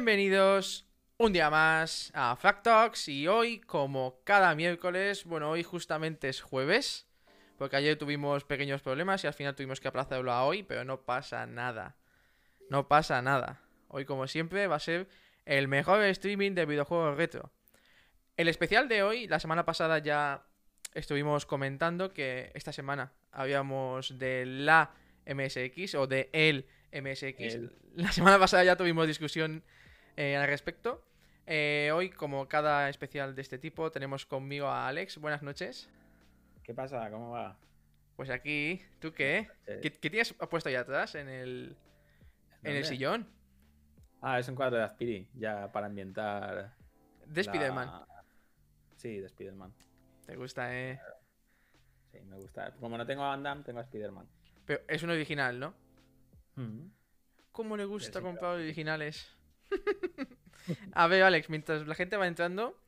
Bienvenidos un día más a Fact Talks y hoy, como cada miércoles, bueno, hoy justamente es jueves, porque ayer tuvimos pequeños problemas y al final tuvimos que aplazarlo a hoy, pero no pasa nada. No pasa nada. Hoy, como siempre, va a ser el mejor streaming de videojuegos retro. El especial de hoy, la semana pasada ya estuvimos comentando que esta semana habíamos de la MSX o de el MSX. El. La semana pasada ya tuvimos discusión eh, al respecto. Eh, hoy, como cada especial de este tipo, tenemos conmigo a Alex. Buenas noches. ¿Qué pasa? ¿Cómo va? Pues aquí, ¿tú qué? Eh, ¿Qué, qué tienes puesto ahí atrás en el, en el sillón? Ah, es un cuadro de Aspiri, ya para ambientar. De la- Spider-Man. Sí, de Spider-Man. Te gusta, eh. Sí, me gusta. Como no tengo a Van Damme, tengo a Spider-Man. Pero es un original, ¿no? ¿Cómo le gusta sí, comprar originales? a ver, Alex, mientras la gente va entrando,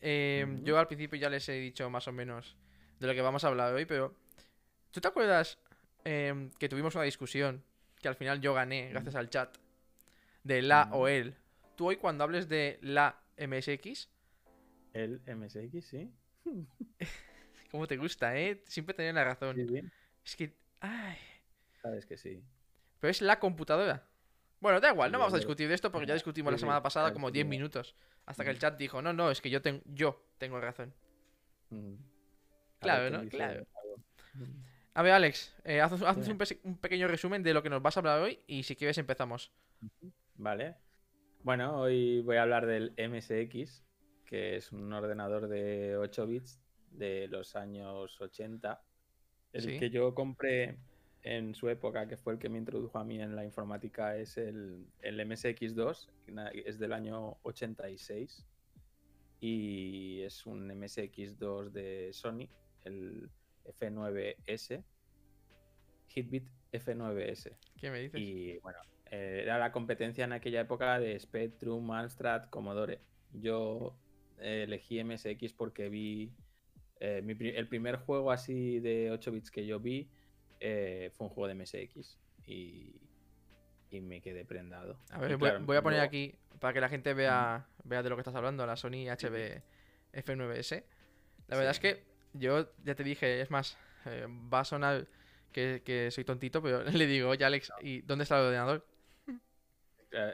eh, yo al principio ya les he dicho más o menos de lo que vamos a hablar hoy, pero ¿tú te acuerdas eh, que tuvimos una discusión que al final yo gané gracias al chat de la Ujú. o el? Tú hoy cuando hables de la MSX, El MSX, sí. ¿cómo te gusta, eh? Siempre tener la razón. Sí, sí. Es que... Ay, Sabes que sí. pero es la computadora. Bueno, da igual, no vamos a discutir de esto porque ya discutimos la semana pasada como sí, 10 sí. minutos. Hasta que el Ujú. chat dijo, no, no, es que yo, ten- yo tengo razón. Mm. Claro, ¿no? ¿quién dice Claro. Mm. A ver, Alex, eh, haz, un, pe- un pequeño resumen de lo que nos vas a hablar hoy y si quieres empezamos. Vale. Bueno, hoy voy a hablar del MSX, que es un ordenador de 8 bits de los años 80. El Sí. que yo compré en su época, que fue el que me introdujo a mí en la informática, es el, el MSX2, que na- es del año 86. Y es un MSX2 de Sony, el F9S. Hitbit F9S. ¿Qué me dices? Y bueno, eh, era la competencia en aquella época de Spectrum, Amstrad, Commodore. Yo eh, elegí MSX porque vi eh, mi el primer juego así de 8 bits que yo vi eh, fue un juego de MSX y, y me quedé prendado. A ver, voy, a poner luego- aquí para que la gente vea, vea de lo que estás hablando, la Sony HB F9S. La verdad Sí. es que yo ya te dije, es más, eh, va a sonar que, que soy tontito, pero le digo, oye Alex, ¿y dónde está el ordenador?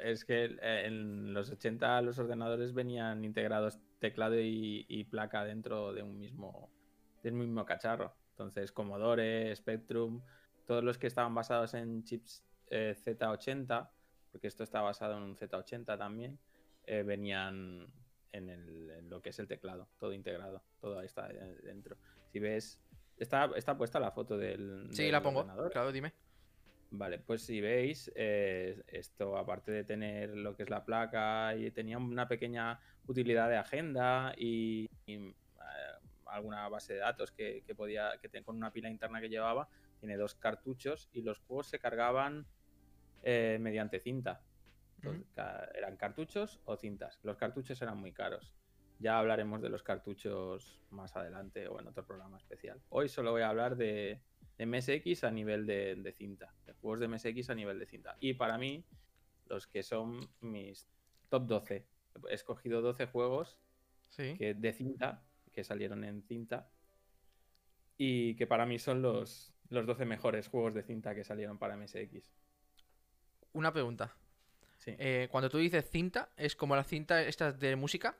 Es que eh, en los 80 los ordenadores venían integrados teclado y, y placa dentro de un mismo del mismo cacharro. Entonces, Commodore, Spectrum, todos los que estaban basados en chips eh, Z80, porque esto está basado en un Z80 también, eh, venían en, el- en lo que es el teclado, todo integrado, todo ahí está eh, dentro. Si ves, está, está puesta la foto del, Sí, del la pongo, ordenador. claro, dime. Vale, pues si veis, eh, esto aparte de tener lo que es la placa, y tenía una pequeña utilidad de agenda y, y, alguna base de datos que, que podía, que te- con una pila interna que llevaba, tiene dos cartuchos y los juegos se cargaban eh, mediante cinta. Entonces, eran cartuchos o cintas. Los cartuchos eran muy caros. Ya hablaremos de los cartuchos más adelante o en otro programa especial. Hoy solo voy a hablar de, de MSX a nivel de, de cinta, de juegos de MSX a nivel de cinta. Y para mí, los que son mis top 12. He escogido 12 juegos Sí. que, de cinta, que salieron en cinta, y que para mí son los, los 12 mejores juegos de cinta que salieron para MSX. Una pregunta. Sí. Eh, cuando tú dices cinta, es como la cinta estas de música,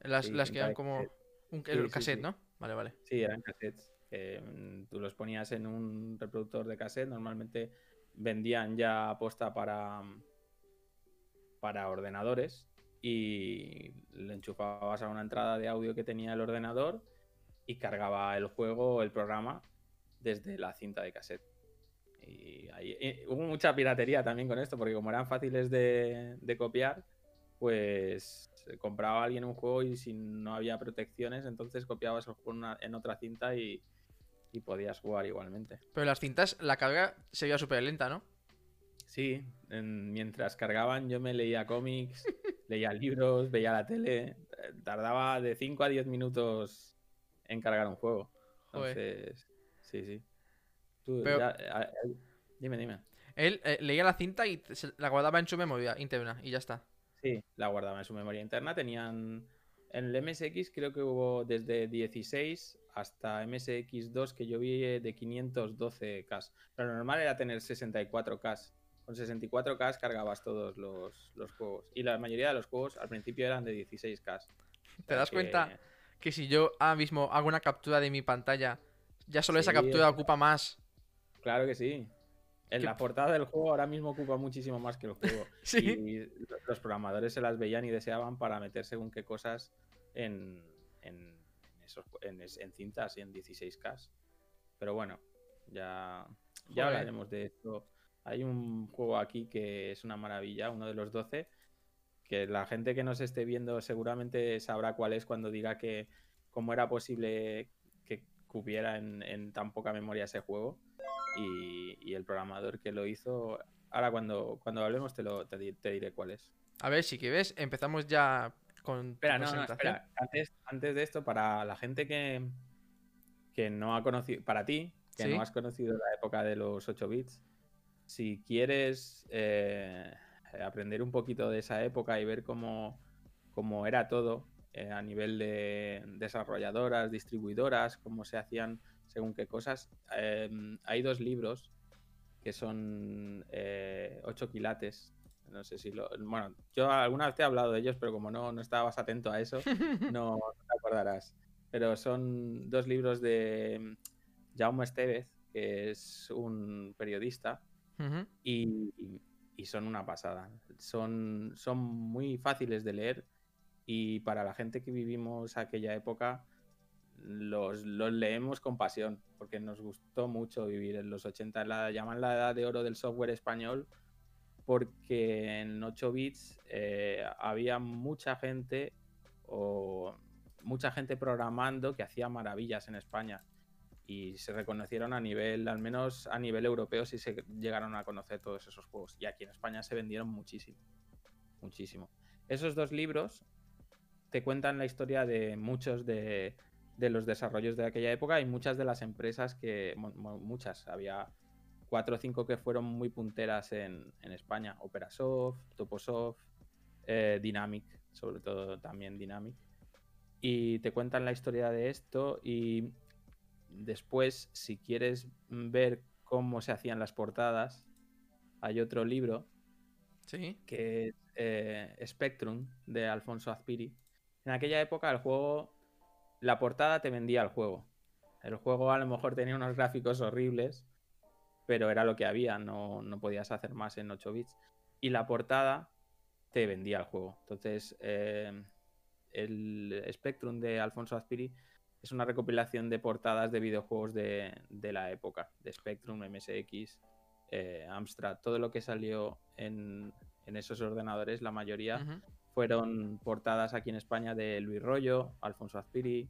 las, Sí, las que eran como un el sí, cassette. ¿no? Vale, vale. Sí, eran cassettes. mm, tú los ponías en un reproductor de cassette. Normalmente vendían ya aposta para, mm, para ordenadores y le enchufabas a una entrada de audio que tenía el ordenador y cargaba el juego el programa desde la cinta de cassette. Y ahí, eh, hubo mucha piratería también con esto, porque como eran fáciles de, de copiar, pues eh, compraba alguien un juego y si no había protecciones, entonces copiabas el juego en, una- en otra cinta y, y podías jugar igualmente. Pero las cintas, la carga sería súper lenta, ¿no? Sí, en- mientras cargaban yo me leía cómics, leía libros, veía la tele. eh, Tardaba de 5 a 10 minutos en cargar un juego. Joder. Entonces, sí, sí. Tú, Pero- ya, dime, dime. Él eh, leía la cinta y se- la guardaba en su memoria interna y ya está. Sí, la guardaba en su memoria interna. Tenían. En el MSX creo que hubo desde 16 hasta MSX2 que yo vi eh, de 512K. Pero lo normal era tener 64K. Con 64K cargabas todos los, los juegos. Y la mayoría de los juegos al principio eran de 16K. ¿Te das que- cuenta que si yo ahora mismo hago una captura de mi pantalla, ya solo esa captura ocupa más? Claro que sí. En ¿Qué- la portada del juego ahora mismo ocupa muchísimo más que el juego. Sí. Y lo- los programadores se las veían y deseaban para meter según qué cosas en, en, esos, en, cintas y en 16K. Pero bueno, ya, ya Joder. hablaremos de esto. Hay un juego aquí que es una maravilla, uno de los 12, que la gente que nos esté viendo seguramente sabrá cuál es cuando diga que cómo era posible que cupiera en, en tan poca memoria ese juego. Y, y el programador que lo hizo, ahora cuando, cuando hablemos te, lo, te, di- te diré cuál es. A ver, si quieres, empezamos ya con Espera, no, no, espera. Antes, antes de esto, para la gente que, que no ha conocido, para ti, que Sí. no has conocido la época de los 8 bits, si quieres eh, aprender un poquito de esa época y ver cómo, cómo era todo eh, a nivel de desarrolladoras, distribuidoras, cómo se hacían según qué cosas, eh, hay dos libros que son 8 quilates. No sé si lo. Bueno, yo alguna vez te he hablado de ellos, pero como no, no estabas atento a eso, no, no te acordarás. Pero son dos libros de mm, Jaume Estevez, que es un periodista, Y, son una pasada. Son, muy fáciles de leer y para la gente que vivimos aquella época los, los leemos con pasión porque nos gustó mucho vivir en los 80. La llaman la edad de oro del software español porque en 8 bits eh, había mucha gente o mucha gente programando que hacía maravillas en España y se reconocieron a nivel, al menos a nivel europeo, si se llegaron a conocer todos esos juegos. Y aquí en España se vendieron muchísimo, muchísimo. Esos dos libros te cuentan la historia de muchos de, de los desarrollos de aquella época y muchas de las empresas que, mu- mu- muchas, había cuatro o cinco que fueron muy punteras en, en España, Operasoft, Toposoft, eh, Dynamic, sobre todo también Dynamic. Y te cuentan la historia de esto y después, si quieres ver cómo se hacían las portadas, hay otro libro Sí. que es eh, Spectrum de Alfonso Azpiri. En aquella época el juego, la portada te vendía el juego. El juego a lo mejor tenía unos gráficos horribles, pero era lo que había, no, no podías hacer más en 8 bits. Y la portada te vendía el juego. Entonces, eh, el Spectrum de Alfonso Azpiri es una recopilación de portadas de videojuegos de, de la época, de Spectrum, MSX, eh, Amstrad, todo lo que salió en, en esos ordenadores, la mayoría fueron portadas aquí en España de Luis Rollo, Alfonso Azpiri,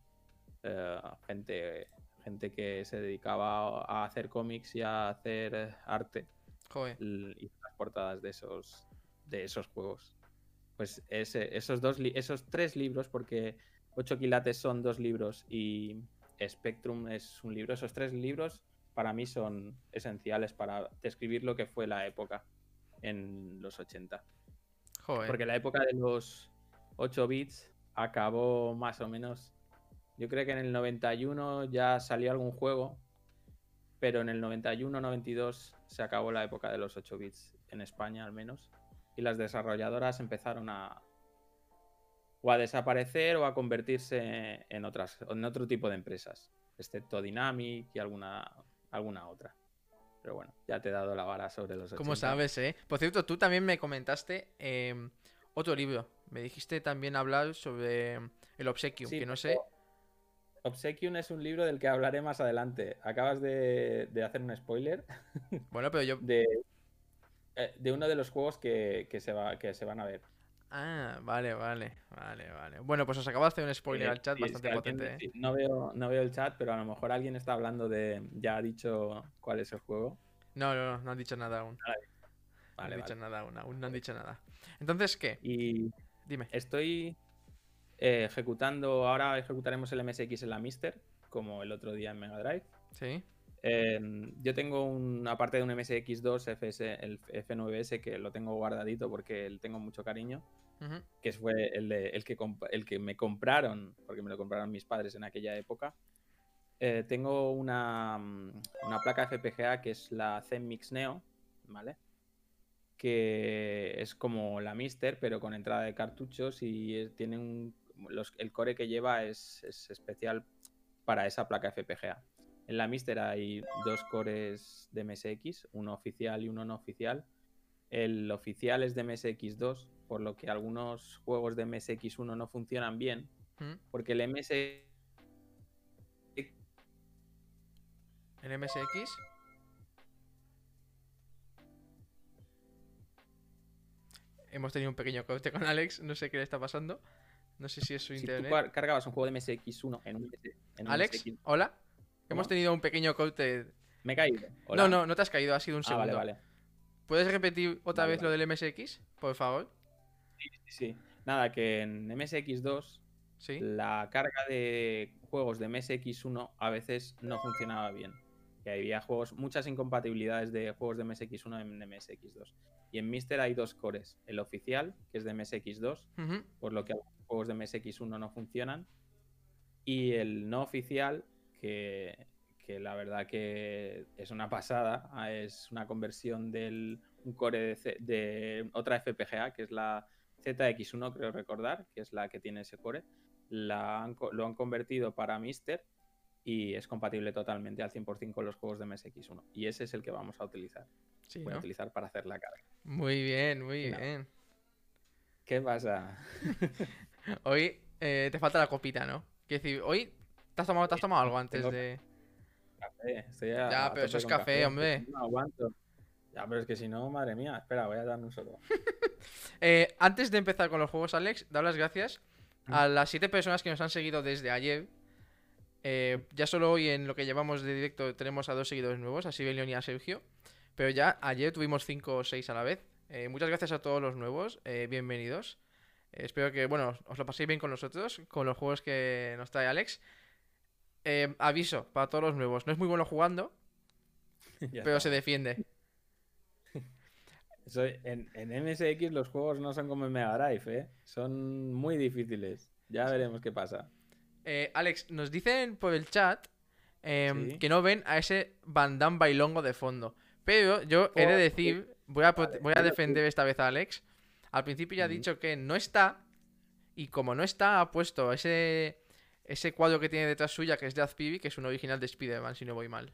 eh, gente, gente que se dedicaba a hacer cómics y a hacer arte Joder. hizo las portadas de esos, de esos juegos. Pues ese- esos, dos esos tres libros, porque 8 quilates son dos libros y Spectrum es un libro, esos tres libros para mí son esenciales para describir lo que fue la época en los 80. Joder. Porque la época de los 8 bits acabó más o menos. Yo creo que en el 91 ya salió algún juego, pero en el 91-92 se acabó la época de los 8 bits, en España al menos. Y las desarrolladoras empezaron a. o a desaparecer o a convertirse en, otras, en otro tipo de empresas, excepto Dynamic y alguna, alguna otra. Pero bueno, ya te he dado la vara sobre los 80. ¿Cómo sabes, eh? Por cierto, tú también me comentaste em, otro libro. Me dijiste también hablar sobre el Obsequium, Sí, que no sé. Obsequium es un libro del que hablaré más adelante. Acabas de, de hacer un spoiler Bueno, pero yo. de, eh, de uno de los juegos que, que se va, que se van a ver. Ah, vale, vale, vale, vale. Bueno, pues os hacer un spoiler Eh, al chat sí, bastante potente, eh. no, veo, no veo el chat, pero a lo mejor alguien está hablando de. Ya ha dicho cuál es el juego. No, no, no, no han dicho nada aún. no Vale, han dicho nada aún, aún no han dicho nada. Entonces, ¿qué? Y Dime. estoy eh, ejecutando. Ahora ejecutaremos el MSX en la Mister, como el otro día en Mega Drive. Sí. Eh, yo tengo un, aparte de un MSX2 FS, el F9S, que lo tengo guardadito porque le tengo mucho cariño. Que fue el, de- el, que, el que me compraron, porque me lo compraron mis padres en aquella época. Eh, tengo una, mm, una placa FPGA que es la Zenmix Neo, ¿vale? Que es como la Mister, pero con entrada de cartuchos y tiene un... los- el core que lleva es, es especial para esa placa FPGA. En la Mister hay dos cores de MSX, uno oficial y uno no oficial. El oficial es de MSX2, por lo que algunos juegos de MSX1 no funcionan bien, Ujú. porque el MS El MSX. Hemos tenido un pequeño corte con Alex, no sé qué le está pasando. No sé si es su si tú internet. cargabas un juego de MSX1 en un, en un Alex, MSX hola. Hemos tenido un pequeño corte. me he caído. No, Hola. no, no te has caído, ha sido un Ah, segundo. vale, vale. ¿Puedes repetir otra Vale, vez lo del MSX, por favor? Sí, sí. Nada, que en MSX2 Sí. la carga de juegos de MSX1 a veces no funcionaba bien. Que había juegos, muchas incompatibilidades de juegos de MSX1 en MSX2. Y en Mister hay dos cores. El oficial, que es de MSX2, Ujú. por lo que algunos juegos de MSX1 no funcionan. Y el no oficial, que, que la verdad que es una pasada, ah, es una conversión del un core de, C- de otra FPGA, que es la ZX1, creo recordar, que es la que tiene ese core. La han co- lo han convertido para Mister y es compatible totalmente al 100% con los juegos de MSX1. Y ese es el que vamos a utilizar. Sí, Voy a utilizar para hacer la carga. Muy bien, muy No. bien. ¿Qué pasa? Hoy eh, te falta la copita, ¿no? Quiero decir, hoy te has tomado, te has tomado algo antes Tengo- de. Café, estoy a- Ya, pero eso es café, hombre. No aguanto. Ya, pero es que si no, madre mía, espera, voy a darme un solo. Eh, antes de empezar con los juegos, Alex, dar las gracias Mm. a las siete personas que nos han seguido desde ayer. Eh, ya solo hoy en lo que llevamos de directo tenemos a dos seguidores nuevos, a Sibelion y a Sergio. Pero ya ayer tuvimos cinco o seis a la vez. Eh, muchas gracias a todos los nuevos, bienvenidos. Espero que, bueno, os lo paséis bien con nosotros, con los juegos que nos trae Alex. Eh, aviso para todos los nuevos, no es muy bueno jugando, pero se defiende. Soy- en, en MSX los juegos no son como en Mega Drive, ¿eh? Son muy difíciles. Ya veremos qué pasa. Eh, Alex, nos dicen por el chat em, Sí. que no ven a ese Damme bailongo de fondo. Pero yo he de Por- decir, voy a, voy a defender esta vez a Alex. Al principio ya ha dicho que no está. Y como no está, ha puesto ese, ese cuadro que tiene detrás suya, que es de Azpibi, que es un original de Spider-Man, si no voy mal.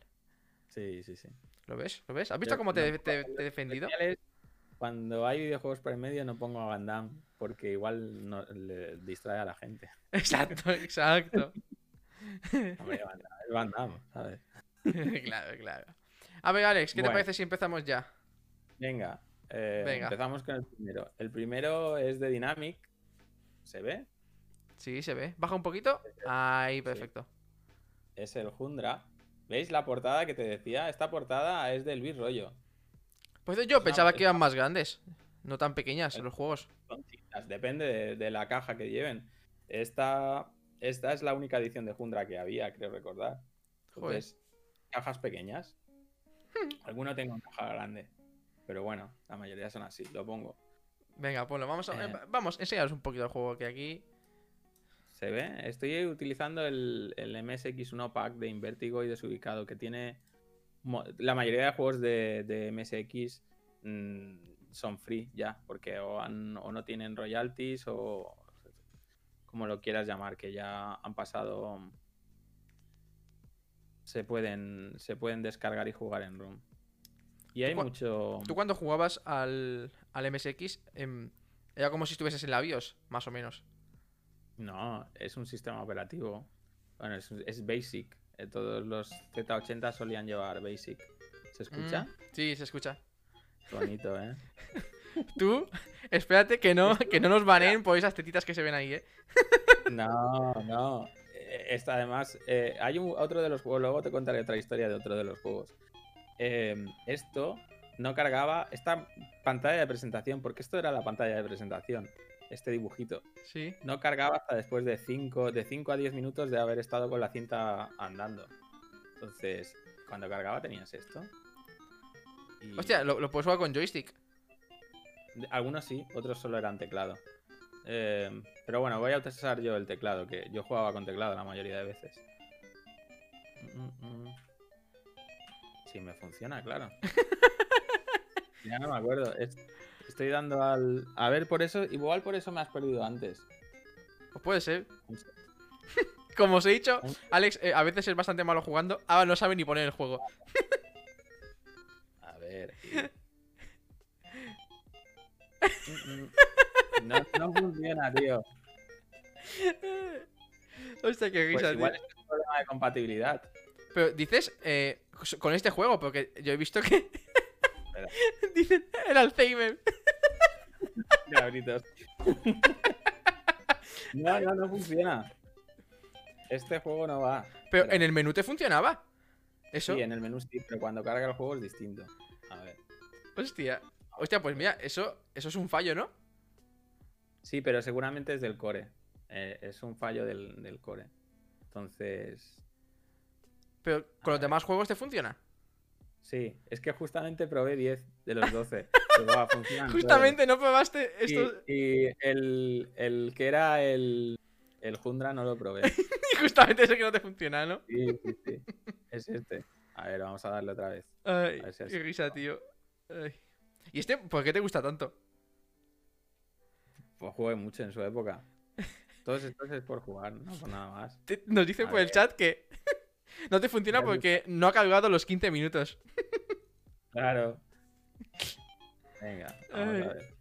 Sí, sí, sí. ¿Lo ves? ¿Lo ves? ¿Has visto Yo cómo te, no- te- te he defendido? Cuando hay videojuegos por el medio no pongo a Van Damme porque igual no, le distrae a la gente. Exacto, exacto. Hombre, Van Damme, Van Damme, ¿sabes? claro, claro. A ver, Alex, ¿qué te parece si empezamos ya? Venga, eh, Venga. empezamos con el primero. El primero es de Dynamic. ¿Se ve? Sí, se ve. Baja un poquito. Ahí, perfecto. Es el Jundra. ¿Veis la portada que te decía? Esta portada es del Luis Rollo. Pues yo pensaba que eran más grandes, no tan pequeñas los juegos. Depende de, de la caja que lleven. Esta, esta es la única edición de Jundra que había, creo recordar. Joder. Entonces, cajas pequeñas. Alguno tengo una caja grande. Pero bueno, la mayoría son así, lo pongo. Venga, ponlo, vamos a... Eh. eh, Vamos, enseñaros un poquito el juego que aquí... ¿Se ve? Estoy utilizando el, el MSX1 Pack de Invertigo y Desubicado, que tiene. La mayoría de juegos de, de MSX mm, son free ya, porque o, han- o no tienen royalties o. como lo quieras llamar, que ya han pasado. Se pueden, se pueden descargar y jugar en ROM. Y hay mucho. Tú cuando jugabas al, al MSX, em, era como si estuvieses en la BIOS, más o menos. No, es un sistema operativo. Bueno, es, es Basic. Eh, Todos los Z80 solían llevar Basic. ¿Se escucha? Mm, sí, se escucha. Bonito, ¿eh? Tú, espérate que no, que no nos baneen por esas tetitas que se ven ahí, ¿eh? No, no. Eh, Esta además, eh, hay un- otro de los juegos, luego te contaré otra historia de otro de los juegos. Eh, esto no cargaba, esta pantalla de presentación, porque esto era la pantalla de presentación, este dibujito, Sí. no cargaba hasta después de 5 de 5 a 10 minutos de haber estado con la cinta andando. Entonces, cuando cargaba tenías esto. Y Hostia, lo, lo puedes jugar con joystick. Algunos sí, otros solo eran teclado. Eh, pero bueno, voy a usar yo el teclado, que yo jugaba con teclado la mayoría de veces. Mm, mm. Sí, me funciona, claro. ya no me acuerdo. Es- Estoy dando al. A ver, por eso. Igual por eso me has perdido antes. Pues puede ser. Como os he dicho, Alex eh, a veces es bastante malo jugando. Ahora no sabe ni poner el juego. A ver. Mm, mm. No, no funciona, tío. Hostia, qué Pues risa, igual tío. es un problema de compatibilidad. Pero dices eh, con este juego, porque yo he visto que. Dicen el Alzheimer. Cabritos. No, no, no funciona. Este juego no va. Pero en el menú te funcionaba. Eso. Sí, en el menú sí, pero cuando carga el juego es distinto. A ver. Hostia. Hostia, pues mira, eso, eso es un fallo, ¿no? Sí, pero seguramente es del core. Eh, es un fallo del, del core. Entonces. Pero con los ver. demás juegos te funciona. Sí, es que justamente probé 10 de los 12. Justamente no probaste esto. y el, el que era el, el Jundra no lo probé. Y justamente ese que no te funciona, ¿no? Sí, sí, sí. Es este. A ver, vamos a darle otra vez. Ay, si qué risa, tío. Ay. ¿Y este por qué te gusta tanto? Pues jugué mucho en su época. Todos estos es por jugar, no por nada más. Te- nos dicen A por el chat que no te funciona porque no ha cargado los 15 minutos. Claro. Venga, vamos Ay. a ver.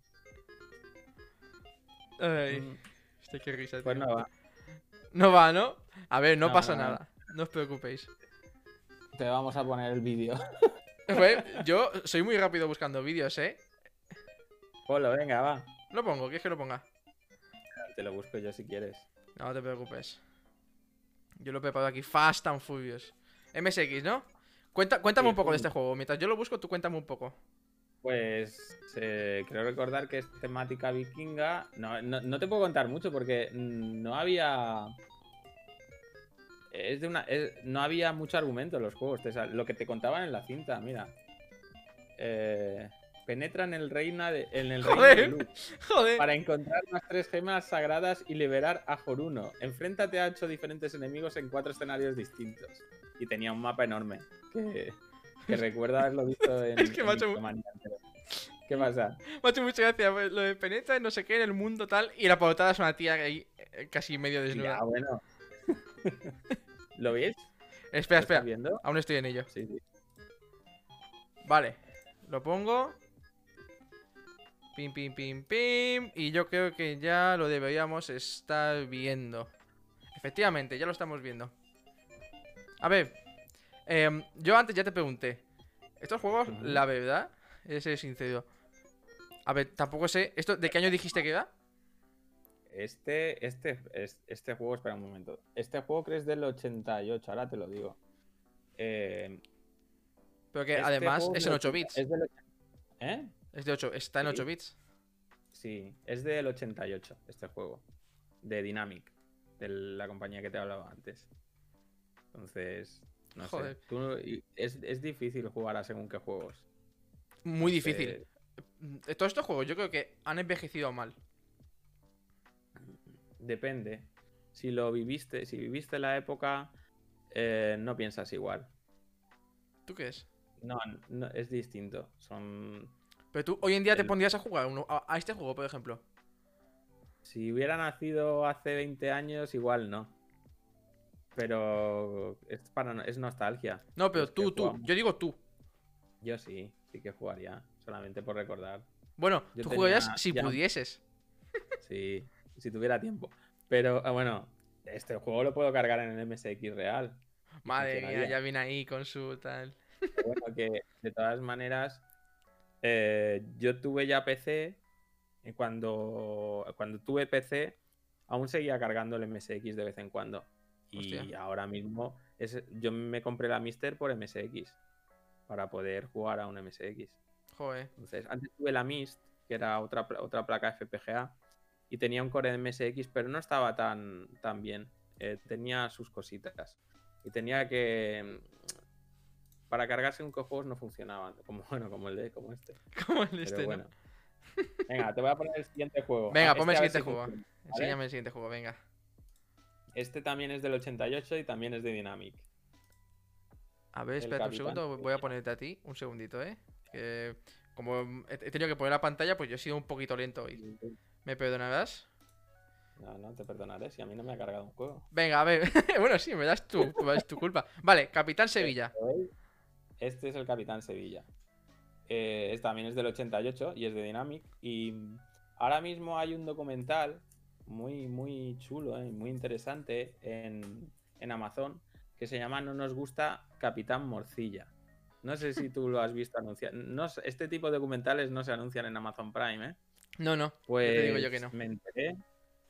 Ay, Mm, hostia, qué risa, tío. Pues no va. No va, ¿no? A ver, no, No, pasa no, no. nada. No os preocupéis. Te vamos a poner el vídeo. Yo soy muy rápido buscando vídeos, ¿eh? Ponlo, venga, va. Lo pongo, ¿quieres que lo ponga? Te lo busco yo si quieres. No te preocupes. Yo lo he preparado aquí. Fast and Furious. MSX, ¿no? Cuenta, cuéntame Sí, un poco de este juego. Mientras yo lo busco, tú cuéntame un poco. Pues eh, creo recordar que es temática vikinga. No, no, no te puedo contar mucho porque mm, no había. Es de una. es- no había mucho argumento en los juegos. te lo que te contaban en la cinta, mira. Eh, penetra en el reina de, en el reino de. Luz Joder. para encontrar las tres gemas sagradas y liberar a Joruno. Enfréntate a ocho diferentes enemigos en cuatro escenarios distintos. Y tenía un mapa enorme que, que recuerda haberlo visto en. Es que en entero. ¿Qué pasa? Me ha hecho mucha gracia pues, lo de penetra y no sé qué en el mundo tal. Y la portada es una tía ahí eh, casi medio desnuda. Ya, bueno. ¿Lo veis? Espera, ¿Lo espera. viendo? Aún estoy en ello. Sí, sí. Vale. Lo pongo. Pim, pim, pim, pim. Y yo creo que ya lo deberíamos estar viendo. Efectivamente, ya lo estamos viendo. A ver. Em, yo antes ya te pregunté. Estos juegos, la verdad, ser sincero. A ver, tampoco sé. ¿Esto de qué año dijiste que era? Este, este, es- este juego, espera un momento. Este juego creo es del 88, ahora te lo digo. Eh, Pero que este además es en 8 bits. Es del, ¿Eh? Es de 8, está en Sí. 8 bits. Sí, es del 88 este juego. De Dynamic, de la compañía que te hablaba antes. Entonces, no Joder. sé. tú- y es, es difícil jugar a según qué juegos. Muy Eh, difícil. Todos estos juegos yo creo que han envejecido mal. depende. Si lo viviste, si viviste la época, eh, no piensas igual. ¿Tú qué es? No, no, es distinto. Son. Pero tú hoy en día te pondrías a jugar uno- a, a este juego, por ejemplo. Si hubiera nacido hace 20 años, igual no. Pero es para es nostalgia. No, pero tú, tú. jugamos. Yo digo tú. Yo sí, sí que jugaría, solamente por recordar. Bueno, Yo tú tenía jugarías si ya- pudieses. Sí, si tuviera tiempo. Pero ah, bueno, este juego lo puedo cargar en el MSX real. Madre mía, ya viene ahí con su tal. Bueno, que de todas maneras, eh, yo tuve ya PC. Y cuando, cuando tuve PC, aún seguía cargando el MSX de vez en cuando. Y Hostia. ahora mismo, es, yo me compré la Mister por MSX. Para poder jugar a un MSX. Joder. Entonces, antes tuve la MIST, que era otra, otra placa FPGA, y tenía un core de MSX, pero no estaba tan, tan bien. Eh, tenía sus cositas. Y tenía que. mm, Para cargarse un juegos no funcionaban. Como, bueno, como el de como este. Como el este, bueno. ¿no? Venga, te voy a poner el siguiente juego. Venga, Ah, ponme el este ver siguiente si juego. funciona, ¿vale? Enséñame el siguiente juego, venga. Este también es del 88 y también es de Dynamic. A ver, espérate un segundo, voy a ponerte a ti. Un segundito, ¿eh? Que como he tenido que poner la pantalla, pues yo he sido un poquito lento hoy. ¿Me perdonarás? No, no te perdonaré si a mí no me ha cargado un juego. Venga, a ver. bueno, sí, me das tu, es tu culpa. Vale, Capitán Sevilla. Este es el Capitán Sevilla. Eh, es- también es del 88 y es de Dynamic. Y ahora mismo hay un documental muy, muy chulo, eh, muy interesante en, en Amazon que se llama No nos gusta Capitán Morcilla. No sé si tú lo has visto anunciar. No, este tipo de documentales no se anuncian en Amazon Prime, ¿eh? No, no. Pues te digo yo que no. me enteré.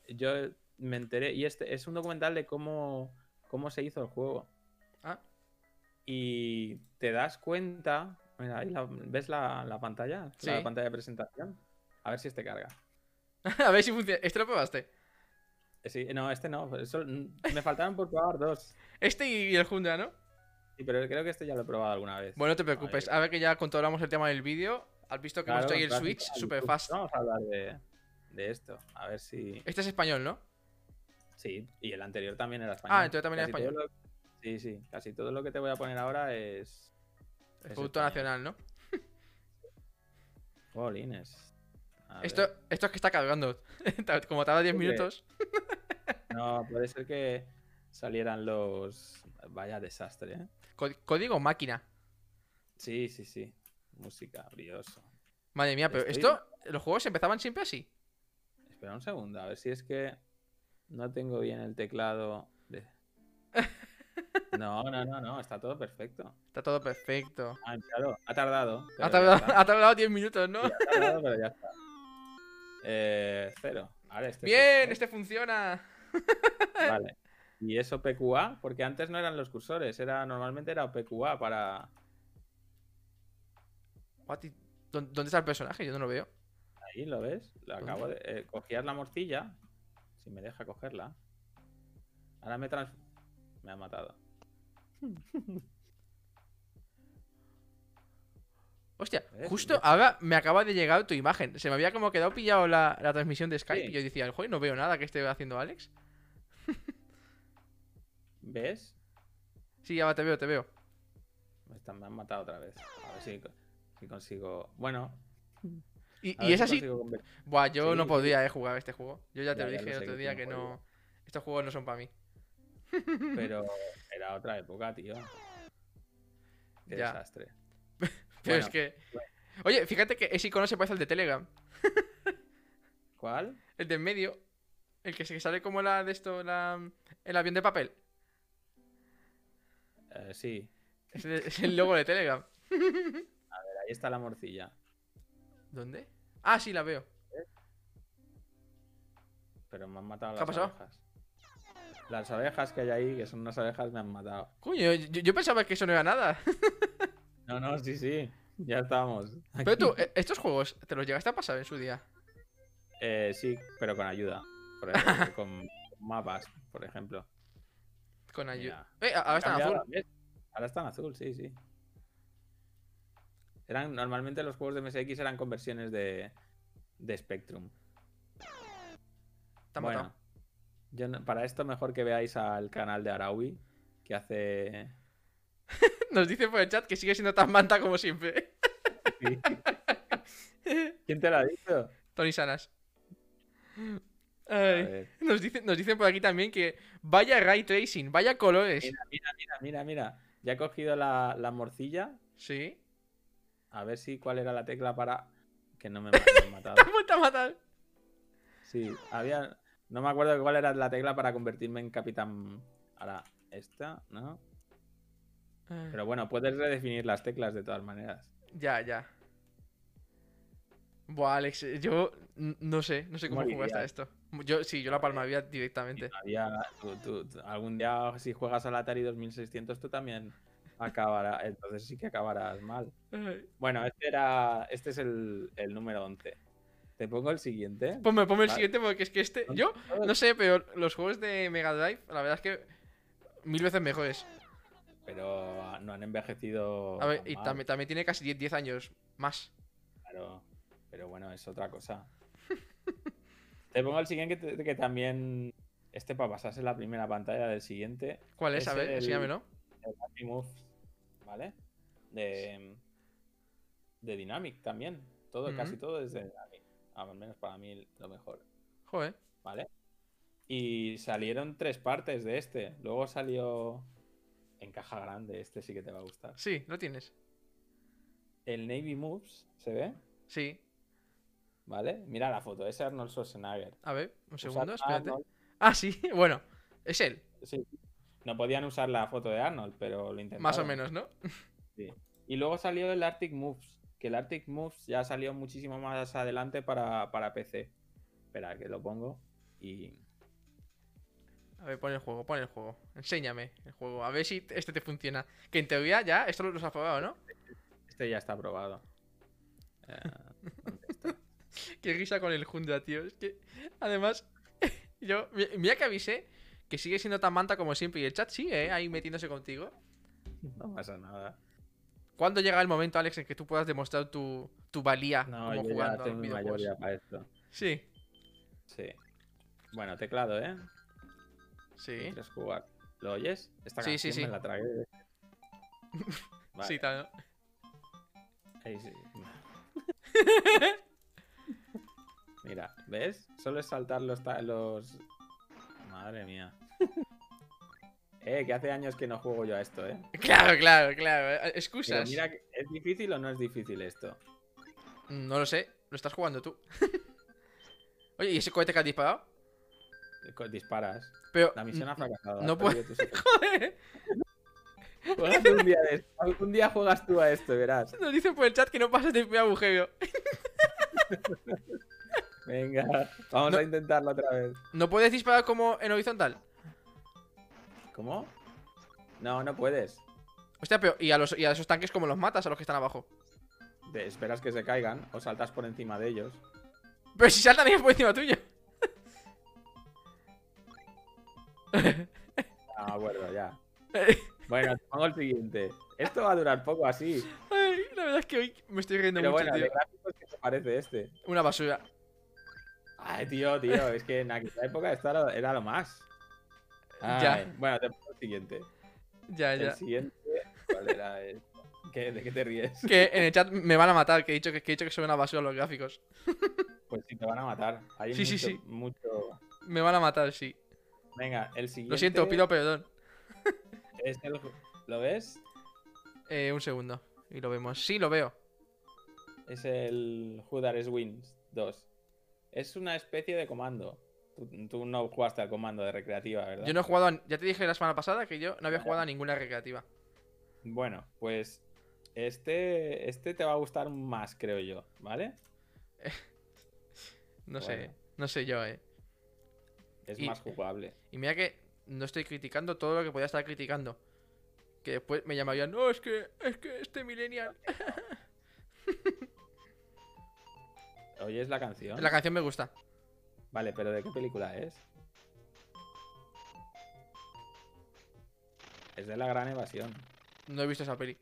Yo me enteré. Y este es un documental de cómo, cómo se hizo el juego. Ah. Y te das cuenta. Mira, ahí la- ¿ves la, la pantalla? Sí. La pantalla de presentación. A ver si este carga. a ver si funciona. ¿Este lo probaste? Eh, Sí, no, este no. eso- me faltaron por probar dos. Este y el Jundra, ¿no? Sí, pero creo que este ya lo he probado alguna vez. Bueno, no te preocupes. A ver que ya controlamos el tema del vídeo. Has visto que Claro, hemos traído el Switch pues fast. Vamos a hablar de, de esto. A ver si. Este es español, ¿no? Sí, y el anterior también era español. Ah, entonces también era Casi español. lo- Sí, sí, casi todo lo que te voy a poner ahora es. El es producto español. nacional, ¿no? Jolines. Esto, esto es que está cargando. Como tarda 10 ¿Tú crees? minutos. No, puede ser que salieran los. Vaya desastre, ¿eh? Co- Código máquina. Sí, sí, sí. Música, brioso. Madre mía, pero Estoy- esto. Los juegos empezaban siempre así. Espera un segundo, a ver si es que no tengo bien el teclado. de- No, no, no, no, está todo perfecto. Está todo perfecto. Ah, claro, ha tardado. Ha tardado, ha tardado 10 minutos, ¿no? Sí, ha tardado, pero ya está. Eh, cero. Ahora este sí. Bien, este funciona. Vale. ¿Y eso PQA? Porque antes no eran los cursores, era normalmente era PQA para. What i- ¿Dó- ¿Dónde está el personaje? Yo no lo veo. Ahí lo ves. Lo acabo de. eh, cogías la morcilla. Si me deja cogerla. Ahora me trans. Me ha matado. Hostia, ¿Ves? justo ahora me acaba de llegar tu imagen. Se me había como quedado pillado la, la transmisión de Skype Sí. y yo decía, joder, no veo nada que esté haciendo Alex. ¿Ves? Sí, ya va, te veo, te veo. Me, han matado otra vez. A ver si, si consigo. Bueno. Y, es si así. conver- Buah, yo Sí, no sí. podría eh, jugar este juego. Yo ya te Ya, lo dije el otro día que no. Estos juegos no son para mí. Pero era otra época, tío. Qué Ya. desastre. Pero Bueno, es que. Oye, fíjate que ese icono se parece al de Telegram. ¿Cuál? El de en medio. El que se sale como la de esto, la, el avión de papel. Eh, sí. Es el, es el logo de Telegram. Ahí está la morcilla. ¿Dónde? Ah, sí, la veo. Pero me han matado ¿Qué ha las pasado? abejas. Las abejas que hay ahí, que son unas abejas, me han matado. Coño, yo, yo pensaba que eso no era nada. No, no, sí, sí. Ya estamos. Pero tú, eh, estos juegos, ¿te los llegaste a pasar en su día? Eh, sí, pero con ayuda. Por ejemplo, con mapas, por ejemplo. Con ayuda. Eh, ahora está en Cambiado, azul. Ahora está en azul, sí, sí. Eran, normalmente los juegos de MSX eran conversiones de, de Spectrum. Bueno, matado. yo no- para esto mejor que veáis al canal de Araui, que hace... Nos dice por el chat que sigue siendo tan manta como siempre. ¿Quién te lo ha dicho? Tony Sanas. Ay, nos, dicen, nos dicen por aquí también que vaya ray tracing, vaya colores. Mira, mira, mira, mira, mira. Ya he cogido la, la morcilla. Sí. A ver si cuál era la tecla para... Que no me, me han matado. Te han matar. Sí, había... No me acuerdo cuál era la tecla para convertirme en capitán... Ahora, esta, ¿no? Ay, Pero bueno, puedes redefinir las teclas de todas maneras. Ya, ya. Buah, Alex, eh, yo no sé, no sé cómo jugaste a esto. Yo sí, yo la palmaría directamente. Había, tú- algún día, si juegas al Atari 2600, tú también acabarás. Entonces sí que acabarás mal. Bueno, este era. Este es el, el número 11. Te pongo el siguiente. Ponme, ponme el Vale. siguiente porque es que este. Yo no sé, pero los juegos de Mega Drive, la verdad es que mil veces mejores. Pero ah, no han envejecido. A ver, y también, también tiene casi 10, 10 años más. claro. Pero bueno, es otra cosa. Te pongo el siguiente que, que también. Este para pasarse la primera pantalla del siguiente. ¿Cuál es? Es A ver, el- enséñamelo. El Moves, ¿vale? De, de Dynamic también. Todo, casi todo es de Dynamic. Al menos para mí lo mejor, Joder. ¿vale? Y salieron tres partes de este. Luego salió en caja grande. Este sí que te va a gustar. Sí, lo tienes. El Navy Moves, ¿se ve? Sí. ¿Vale? Mira la foto, es Arnold Schwarzenegger. A ver, un Usar segundo, espérate. Arnold- Ah, sí, bueno, es él, sí. No podían usar la foto de Arnold, pero lo intentaron. más o menos, ¿no? Sí. Y luego salió el Arctic Moves, que el Arctic Moves ya salió muchísimo más adelante para, para PC. Espera, que lo pongo y... A ver, pon el juego, pon el juego. Enséñame el juego, a ver si este te funciona. Que en teoría ya, esto lo has probado, ¿no? Este ya está aprobado. Eh. Qué risa con el Jundra, tío. Es que, además, yo, mi- mira que avisé que sigue siendo tan manta como siempre. Y el chat sigue, ¿eh? Ahí metiéndose contigo. No pasa nada. ¿Cuándo llega el momento, Alex, en que tú puedas demostrar tu, tu valía No, como yo ya jugando a tengo videojuegos? mayoría para esto. Sí, Sí. Bueno, teclado, ¿eh? Sí. ¿Quieres jugar? ¿Lo oyes? Esta Sí, sí, canción sí. me la tragué. Vale, Sí, tal. ahí sí. Mira, ¿ves? Solo es saltar los, los... Madre mía. Eh, que hace años que no juego yo a esto, ¿eh? Claro, claro, claro. Pero Excusas. mira, ¿es difícil o no es difícil esto? No lo sé, lo estás jugando tú. Oye, ¿y ese cohete que has disparado? Disparas. Pero. La misión ha fracasado. no puedo-. Joder, un día de esto. Algún día juegas tú a esto, verás. nos dicen por el chat que no pases de primer agujero. Venga, vamos No. a intentarlo otra vez. ¿No puedes disparar como en horizontal? ¿Cómo? No, no puedes. Hostia, pero ¿y a, los, y a esos tanques cómo los matas a los que están abajo? Te esperas que se caigan o saltas por encima de ellos. Pero si saltan ellos por encima tuyo. No acuerdo, ya. Bueno, te pongo el siguiente. Esto va a durar poco así. Ay, la verdad es que hoy me estoy riendo Pero mucho, bueno, tío. de gráficos, ¿qué te parece este? Una basura. Ay, tío, tío, es que en aquella época esto era, era lo más. Ya. Ay, Bueno, te pongo el siguiente. Ya, ya. El siguiente, ¿cuál era? el- ¿Qué- ¿De qué te ríes? Que en el chat me van a matar, que he dicho que, que he dicho que son una basura los gráficos. Pues sí, te van a matar. Hay Sí, sí, mucho, sí. mucho. Me van a matar, sí. Venga, el siguiente. Lo siento, pido perdón. es el- ¿Lo ves? Eh, un segundo. Y lo vemos. Sí, lo veo. Es el Judares Wins 2. Es una especie de comando. Tú, tú no jugaste al comando de recreativa, ¿verdad? Yo no he jugado. a- Ya te dije la semana pasada que yo no había jugado a ninguna recreativa. Bueno, pues este, este te va a gustar más, creo yo, ¿vale? No sé. No sé yo, eh. Es Y- más jugable. Y mira que no estoy criticando todo lo que podía estar criticando. Que después me llamarían, no, es que, es que este millennial. ¿Oyes la canción? La canción me gusta. Vale, pero ¿de qué película es? Es de la gran evasión. No he visto esa peli.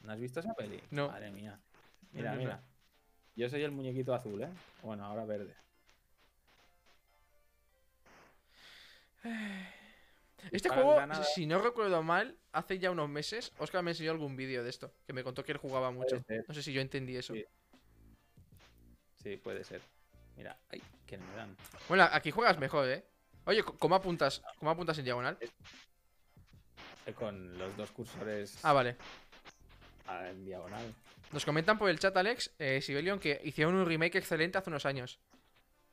¿No has visto esa peli? No. Madre mía. Mira, No, no, no. mira. Yo soy el muñequito azul, ¿eh? Bueno, ahora verde. Este juego, si no recuerdo mal, hace ya unos meses, Oscar me enseñó algún vídeo de esto. Que me contó que él jugaba mucho. No sé si yo entendí eso. Sí. Sí, puede ser. Mira, ay, que no me dan. Bueno, aquí juegas mejor, ¿eh? Oye, ¿cómo apuntas? ¿Cómo apuntas en diagonal? Eh, Con los dos cursores Ah, vale. en diagonal. Nos comentan por el chat, Alex, eh, Sibelion, que hicieron un remake excelente hace unos años.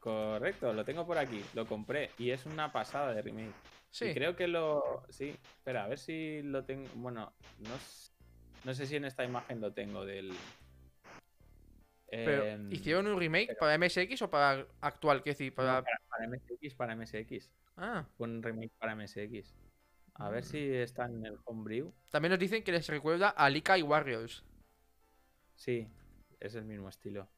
Correcto, lo tengo por aquí. Lo compré y es una pasada de remake. Sí. Y creo que lo. Sí, espera, a ver si lo tengo. Bueno, no, no sé si en esta imagen lo tengo del. Pero, Em, ¿hicieron un remake pero- para MSX o para actual? ¿Qué decir? no, Para... para, para MSX, para MSX. Ah, Fue un remake para MSX. A ver Mm. si está en el homebrew. también nos dicen que les recuerda a Lika y Warriors. Sí, es el mismo estilo.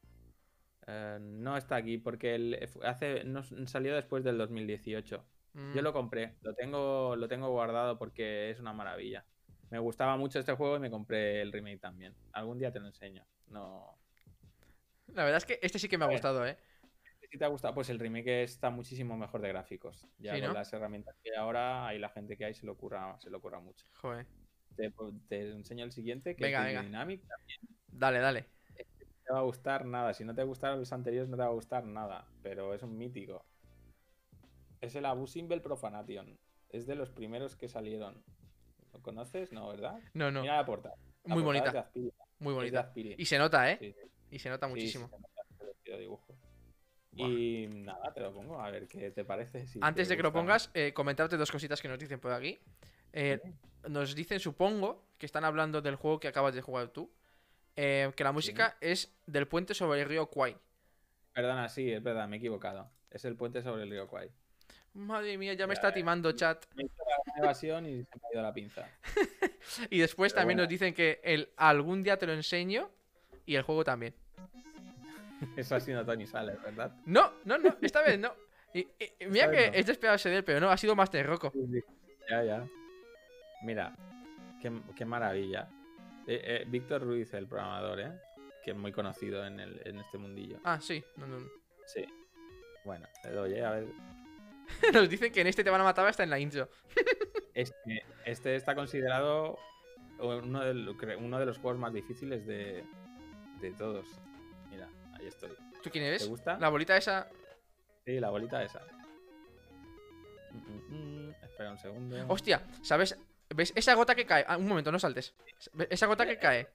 Eh, no está aquí porque el, hace, no, salió después del 2018. Mm, Yo lo compré, lo tengo, lo tengo guardado porque es una maravilla. Me gustaba mucho este juego y me compré el remake también. Algún día te lo enseño. No. La verdad es que este sí que me ha gustado, ¿eh? Si te ha gustado, pues el remake está muchísimo mejor de gráficos. Ya Sí, con ¿no? las herramientas que hay ahora, ahí la gente que hay se lo ocurra, se lo ocurra mucho. Joder. Te, te enseño el siguiente, que Venga, es venga. Dynamic. Dale, dale. No te va a gustar nada. Si no te gustaron los anteriores, no te va a gustar nada. Pero es un mítico. Es el Abu Simbel Profanation. Es de los primeros que salieron. ¿Lo conoces? No, ¿verdad? No, no. Mira la portada. La Muy portada bonita. Muy bonita. Y se nota, ¿eh? Sí, sí. Y se nota sí, muchísimo. se nota dibujo. Y nada, te lo pongo a ver qué te parece. si Antes te de que lo pongas, eh, comentarte dos cositas que nos dicen por aquí. Eh, nos dicen, supongo, que están hablando del juego que acabas de jugar tú. Eh, que la música es del puente sobre el río Kwai. Perdona, sí, es verdad, me he equivocado. Es el puente sobre el río Kwai. Madre mía, ya me está timando chat. Me la evasión y se me ha ido la pinza. Y después Pero también bueno. nos dicen que el algún día te lo enseño y el juego también. Eso ha sido Tony Sales, ¿verdad? No, no, no, esta vez no. Y, y- y mira que no. es de esperarse de él, pero no, ha sido Master Rocco. Ya, ya. Mira, qué, qué maravilla. Eh, eh, Víctor Ruiz, el programador, ¿eh? Que es muy conocido en, el, en este mundillo. Ah, sí, no, no, no. Sí. Bueno, le doy, ¿eh? A ver. Nos dicen que en este te van a matar hasta en la intro. Este, este está considerado de, uno de los juegos más difíciles de, de todos. Mira, ahí estoy. ¿Tú quién eres? ¿Te gusta? La bolita esa. Sí, la bolita esa. Mm, mm, mm. Espera un segundo. Hostia, ¿sabes? ¿Ves esa gota que cae? Ah, un momento, no saltes. ¿Ves Esa gota que cae.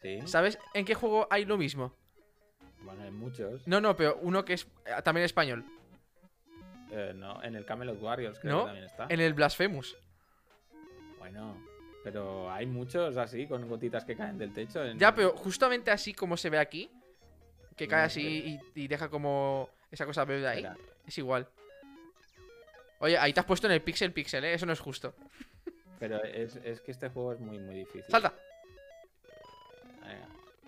Sí. ¿Sabes en qué juego hay lo mismo? Bueno, hay muchos. No, no, pero uno que es eh, también español. Eh, no, en el Camelot Warriors creo ¿No? que también está. En el Blasphemous. Bueno, pero hay muchos así, con gotitas que caen del techo. en- Ya, pero justamente así como se ve aquí, que cae No, así y, y deja como esa cosa verde ahí, Espera, es igual. Oye, ahí te has puesto en el pixel pixel, ¿eh? Eso no es justo. Pero es, es que este juego es muy, muy difícil. ¡Salta! Venga.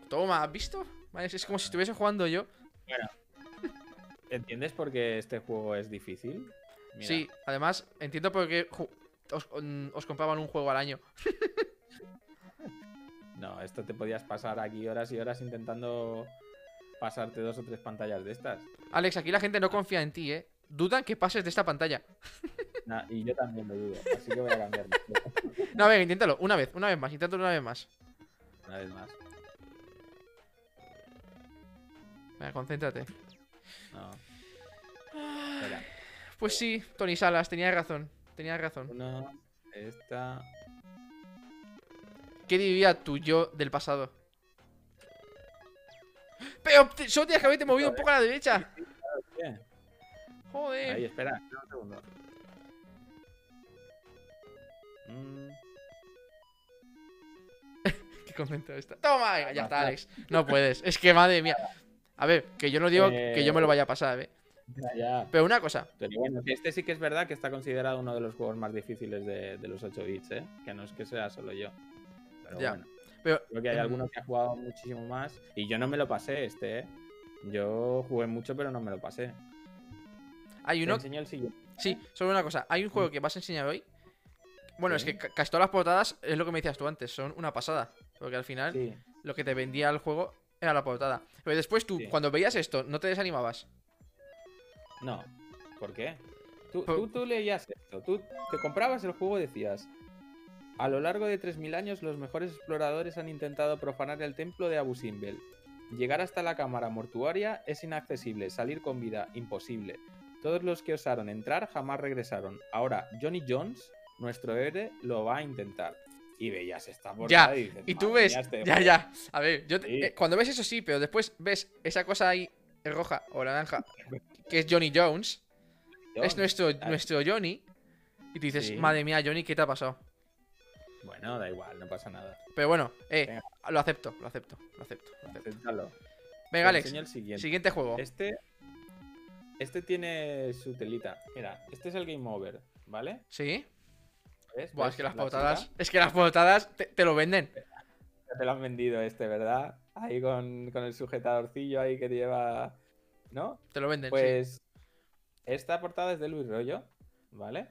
Toma, ¿has visto? Es- es como si estuviese jugando yo. ¿Entiendes por qué este juego es difícil? Mira, Sí, además, entiendo por qué os, mm, os compraban un juego al año. No, esto te podías pasar aquí horas y horas intentando pasarte dos o tres pantallas de estas. Alex, aquí la gente no confía en ti, ¿eh? Dudan que pases de esta pantalla. Nah, y yo también lo dudo, así que voy a cambiar No, venga, inténtalo. Una vez, una vez más. Inténtalo una vez más. una vez más. Venga, concéntrate. No. Espera. Pues sí, Tony Salas, tenía razón. Tenía razón. Uno, esta. ¿Qué diría tu yo del pasado? Pero te- solo tienes que haberte movido un poco a la derecha. Joder. Ahí, espera, espera un segundo. Mm, Qué contento está. Toma, ya está. Alex. No puedes. Es que madre mía. A ver, que yo no digo que yo me lo vaya a pasar, ¿eh? ya, ya. Pero una cosa. Pero bueno, este sí que es verdad que está considerado uno de los juegos más difíciles de, de los 8 bits, ¿eh? Que no es que sea solo yo. Pero Ya. bueno, Pero, creo que hay em, alguno que ha jugado muchísimo más. Y yo no me lo pasé este, ¿eh? Yo jugué mucho, pero no me lo pasé. Hay Te uno. enseño el siguiente. Sí, solo una cosa. Hay un juego que vas a enseñar hoy. Bueno, es que ca- casi todas las portadas, es lo que me decías tú antes, son una pasada. Porque al final, Sí. lo que te vendía el juego era la portada. Pero después tú, Sí. cuando veías esto, ¿no te desanimabas? No. ¿Por qué? Tú, Por- tú, tú leías esto. Tú te comprabas el juego y decías. A lo largo de 3.000 años, los mejores exploradores han intentado profanar el templo de Abu Simbel. Llegar hasta la cámara mortuaria es inaccesible, salir con vida imposible. Todos los que osaron entrar jamás regresaron. Ahora, Johnny Jones, nuestro héroe, lo va a intentar. Y veías esta portada y dices, Y tú "Madre ves, este ya, juego". ya. A ver, yo te- Sí. eh, cuando ves eso sí, pero después ves esa cosa ahí roja o naranja, que es Johnny Jones, es nuestro, nuestro Johnny, y tú dices, Sí. madre mía, Johnny, ¿qué te ha pasado? Bueno, da igual, no pasa nada. Pero bueno, eh, Venga. lo acepto, lo acepto, lo acepto. lo acepto. Acéptalo. Venga, Te Alex, el siguiente. siguiente juego. Este. Este tiene su telita. Mira, este es el Game Over, ¿vale? ¿Sí? ¿Ves? Buah, es ¿Ves que las la portadas, chica? es que las portadas te, te lo venden. Ya Te lo han vendido este, ¿verdad? Ahí con, con el sujetadorcillo ahí que lleva. ¿No? Te lo venden, sí. Pues. Esta portada es de Luis Rollo, ¿vale?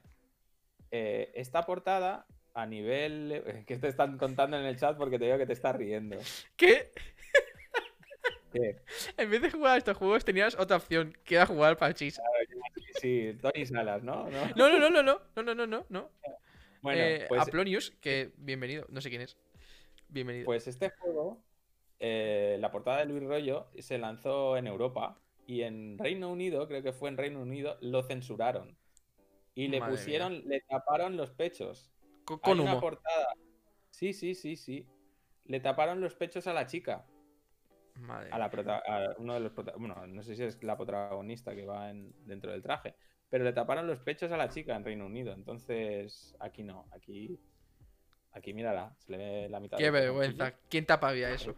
Eh, esta portada, a nivel. ¿Qué te están contando en el chat? Porque te digo que te estás riendo. ¿Qué? ¿Qué? En vez de jugar a estos juegos tenías otra opción, que era jugar al parchís. Sí, Tony Salas. No, no, no, no, no, no, no, no, no, no. Bueno, Eh, pues, Aplonius, que bienvenido, no sé quién es. Bienvenido. pues este juego, eh, la portada de Luis Rollo, se lanzó en Europa y en Reino Unido, creo que fue en Reino Unido, lo censuraron. Y le Madre pusieron, le taparon los pechos. Hay con una portada. Sí, sí, sí, sí. Le taparon los pechos a la chica. Madre A, la prota- a uno de los Bueno, no sé si es la protagonista que va en- dentro del traje. Pero le taparon los pechos a la chica en Reino Unido. Entonces, aquí no. Aquí. Aquí mírala. Se le ve la mitad Qué vergüenza. ¿Quién taparía eso?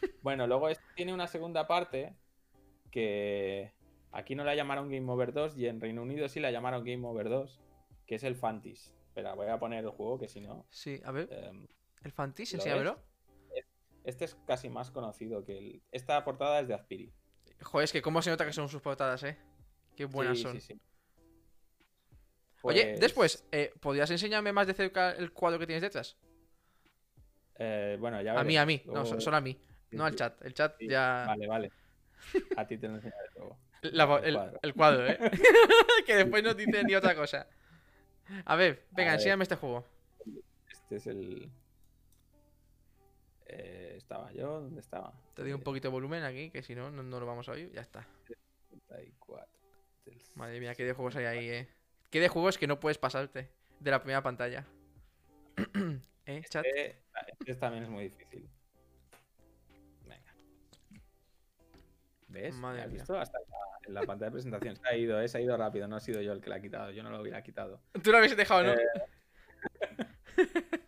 Bueno, luego este tiene una segunda parte que aquí no la llamaron Game Over 2 y en Reino Unido sí la llamaron Game Over 2, que es el Fantis. Espera, voy a poner el juego que si no. Sí, a ver. em, El Fantis, ¿lo enséñamelo. este es casi más conocido que el. Esta portada es de Azpiri. Joder, es que cómo se nota que son sus portadas, eh. Qué buenas Sí, son. sí, sí. Oye, Pues, después, eh, ¿podrías enseñarme más de cerca el cuadro que tienes detrás? eh, bueno, ya A mí, a mí. No, solo a mí. No al chat. El chat ya. Vale, vale. A ti te lo enseñaré luego. La vo- el cuadro. el cuadro, ¿eh? que después no dice ni otra cosa. A ver, venga, A ver. enséñame este juego. Este es el. Eh, estaba yo, ¿dónde estaba? Te doy un poquito de volumen aquí, que si no, no, no lo vamos a oír. Ya está. 34. Madre mía, qué de juegos hay ahí, eh. Qué de juegos que no puedes pasarte de la primera pantalla. ¿Eh, chat? Este, este también es muy difícil. Venga. ¿Ves? Madre ¿Has mía. visto? Hasta la- en la pantalla de presentación. Se ha ido, ¿eh? se ha ido rápido. No ha sido yo el que la ha quitado. Yo no lo hubiera quitado. Tú lo habías dejado, ¿no? Eh,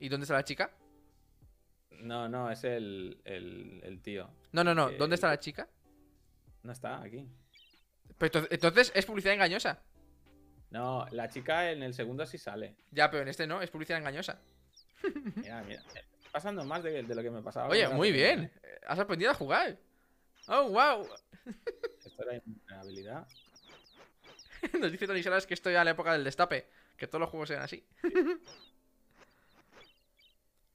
¿Y dónde está la chica? No, no, es el, el, el tío. No, no, no. ¿Dónde está la chica? No está aquí. Pero entonces, es publicidad engañosa. No, la chica en el segundo sí sale. Ya, pero en este no, es publicidad engañosa. Mira, mira. pasando más de, de lo que me pasaba. Oye, muy bien. ¿eh? Has aprendido a jugar. Oh, wow. Esto era invulnerabilidad. Nos dice Tony Salas que estoy a la época del destape. Que todos los juegos eran así.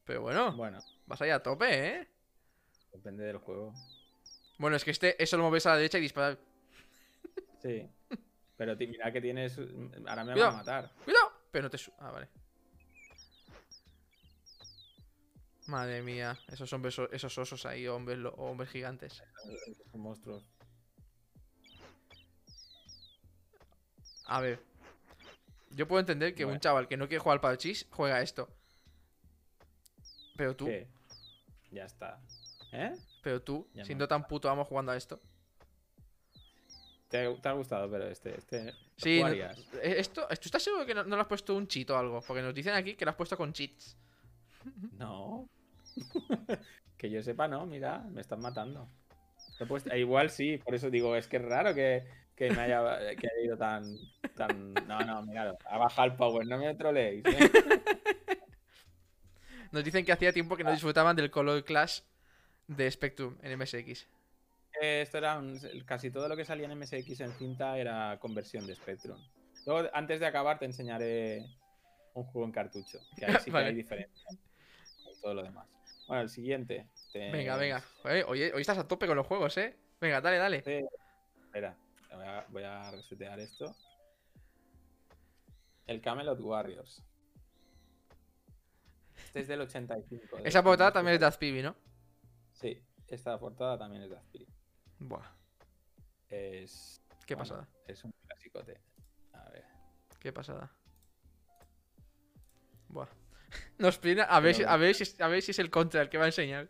Pero bueno, Bueno, vas ahí a tope, ¿eh? depende del juego. Bueno, es que este es solo moverse a la derecha y disparar. Sí. Pero mira que tienes. Ahora me van a matar. ¡Cuidado! Pero no te... su- Ah, vale. Madre mía, esos hombres, esos osos ahí, hombres, lo- hombres gigantes. Son monstruos. A ver. Yo puedo entender que un chaval que no quiere jugar al parchís juega esto. Pero tú, ¿Qué? Ya está. ¿Eh? pero tú, Ya siendo no. tan puto amo jugando a esto. ¿Te, te ha gustado, pero este. este Sí, eh, esto, ¿tú estás seguro que no, no le has puesto un cheat o algo? Porque nos dicen aquí que lo has puesto con cheats. No. que yo sepa, no, mira, me están matando. Puesto- eh, Igual sí, por eso digo, es que es raro que, que me haya, que haya ido tan, tan. No, no, mirad, ha bajado el power, no me troleéis. ¿eh? Nos dicen que hacía tiempo que no disfrutaban del Color Clash de Spectrum en MSX. Eh, Esto era un- casi todo lo que salía en MSX en cinta era conversión de Spectrum. Luego, antes de acabar, te enseñaré un juego en cartucho, que ahí sí Vale. que hay diferencia con todo lo demás. Bueno, el siguiente. te- Venga, venga. Joder, hoy, hoy estás a tope con los juegos, ¿eh? Venga, dale, dale. Espera, voy a, voy a resetear esto. El Camelot Warriors. Este es del 85. de Esa portada también es de Azpibi, ¿no? Sí, esta portada también es de Azpiri. Buah, Es. qué bueno, pasada, Es un clasicote. A ver. qué pasada. Buah. Nos pide a ver, si, a, ver si, es- a ver si es el contra el que va a enseñar.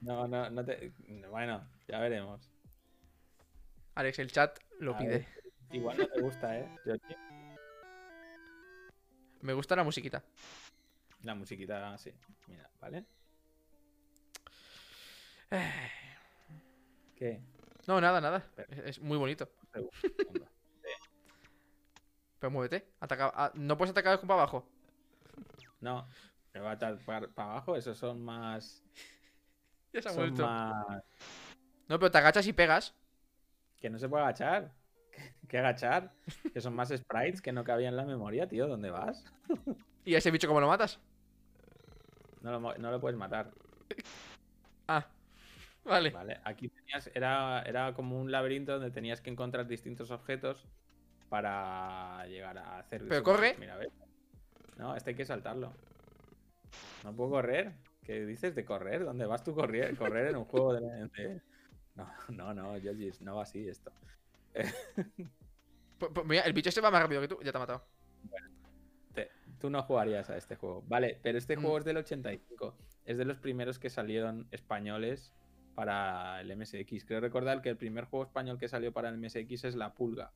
No, no, no te. Bueno, ya veremos. Alex, el chat lo A pide. ver, Igual no te gusta, ¿eh? Yo- Me gusta la musiquita. La musiquita, sí. Mira, ¿vale? ¿Qué? No, nada, nada. Es, es muy bonito. Pero muévete. Ataca, ah, no puedes atacar con para abajo. No, me va a estar para, abajo. Esos son más. Ya se ha Son más. No, pero te agachas y pegas. Que no se puede agachar. ¿Qué agachar? Que son más sprites que no cabían en la memoria, tío. ¿Dónde vas? ¿Y a ese bicho cómo lo matas? No lo, no lo puedes matar. Ah, vale. Vale, aquí tenías, era, era como un laberinto donde tenías que encontrar distintos objetos para llegar a hacer. ¿Pero corre? Mira, ¿ves? No, este hay que saltarlo. No puedo correr. ¿Qué dices de correr? ¿Dónde vas tú correr? Correr en un juego de. No, no, no, no va así esto. Mira, el bicho este va más rápido que tú. Ya te ha matado. Te- tú no jugarías a este juego. Vale, pero este Mm. juego es del 85. Es de los primeros que salieron españoles para el MSX. Creo recordar que el primer juego español que salió para el MSX es La Pulga.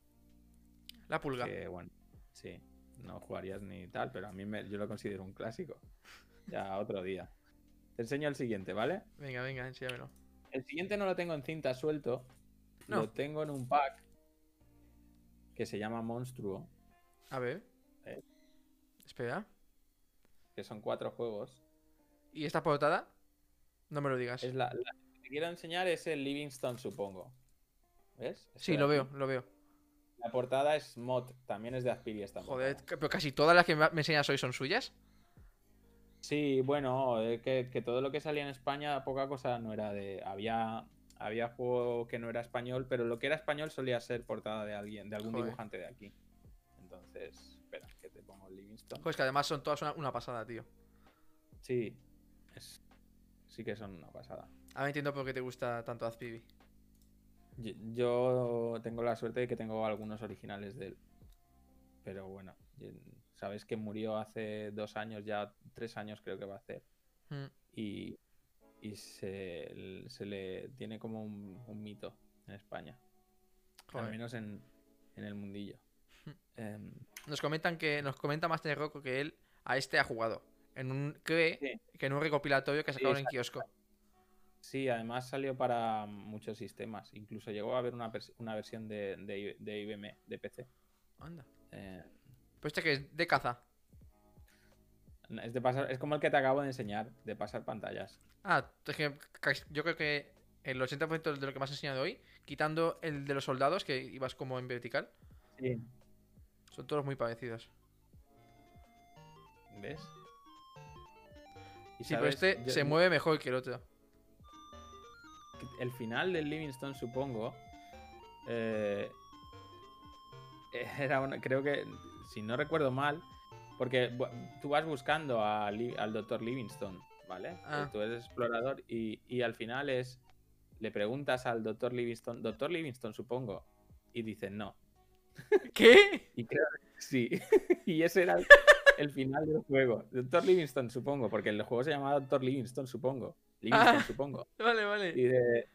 La pulga. Que bueno, sí, no jugarías ni tal, pero a mí me- yo lo considero un clásico. Ya otro día. Te enseño el siguiente, ¿vale? Venga, venga, enséñamelo. El siguiente no lo tengo en cinta suelto. No. Lo tengo en un pack que se llama Monstruo, A ver. Eh. Espera. que son cuatro juegos. ¿Y esta portada? No me lo digas. Es la, la que te quiero enseñar es el Livingston, supongo. ¿Ves? Sí, lo veo, lo veo. La portada es mod, también es de Aspiri esta Joder, portada. pero casi todas las que me enseñas hoy son suyas. Sí, bueno, eh, que, que todo lo que salía en España, poca cosa no era de. Había, había juego que no era español, pero lo que era español solía ser portada de alguien, de algún Joder. dibujante de aquí. Entonces, espera, que te pongo el Livingston. Joder, es que además son todas una, una pasada, tío. Sí, es- sí que son una pasada. Ahora entiendo por qué te gusta tanto Azpibi. Yo, yo tengo la suerte de que tengo algunos originales de él. Pero bueno, sabes que murió hace dos años, ya tres años creo que va a hacer. Mm. y, y se, se le tiene como un, un mito en España, al menos en, en el mundillo. Hmm. Em, Nos comentan que nos comenta Master Rocco que él a este ha jugado. En un cree Sí. que en un recopilatorio que Sí, sacaron en exacto. kiosco. sí, además salió para muchos sistemas, incluso llegó a haber una, una versión de, de, IBM, de PC. Anda. Eh, Pues este que es de caza. Es, de pasar, es como el que te acabo de enseñar, de pasar pantallas. Ah, es que yo creo que el 80% de lo que me has enseñado hoy, quitando el de los soldados, que ibas como en vertical, Sí. son todos muy parecidos. ¿Ves? Y Sí, pero este yo- se mueve mejor que el otro. el final del Livingston, supongo, eh, era una, creo que, si no recuerdo mal, porque tú vas buscando a al doctor Livingston, ¿vale? Ah. Eh, Tú eres explorador y, y al final es, le preguntas al doctor Livingston, doctor Livingston, supongo, y dice no. ¿Qué? Y creo que sí. y ese era el, el final del juego. Doctor Livingston, supongo, porque el juego se llamaba Doctor Livingston, supongo. Livingston, Ah. supongo. Vale, vale. Y de.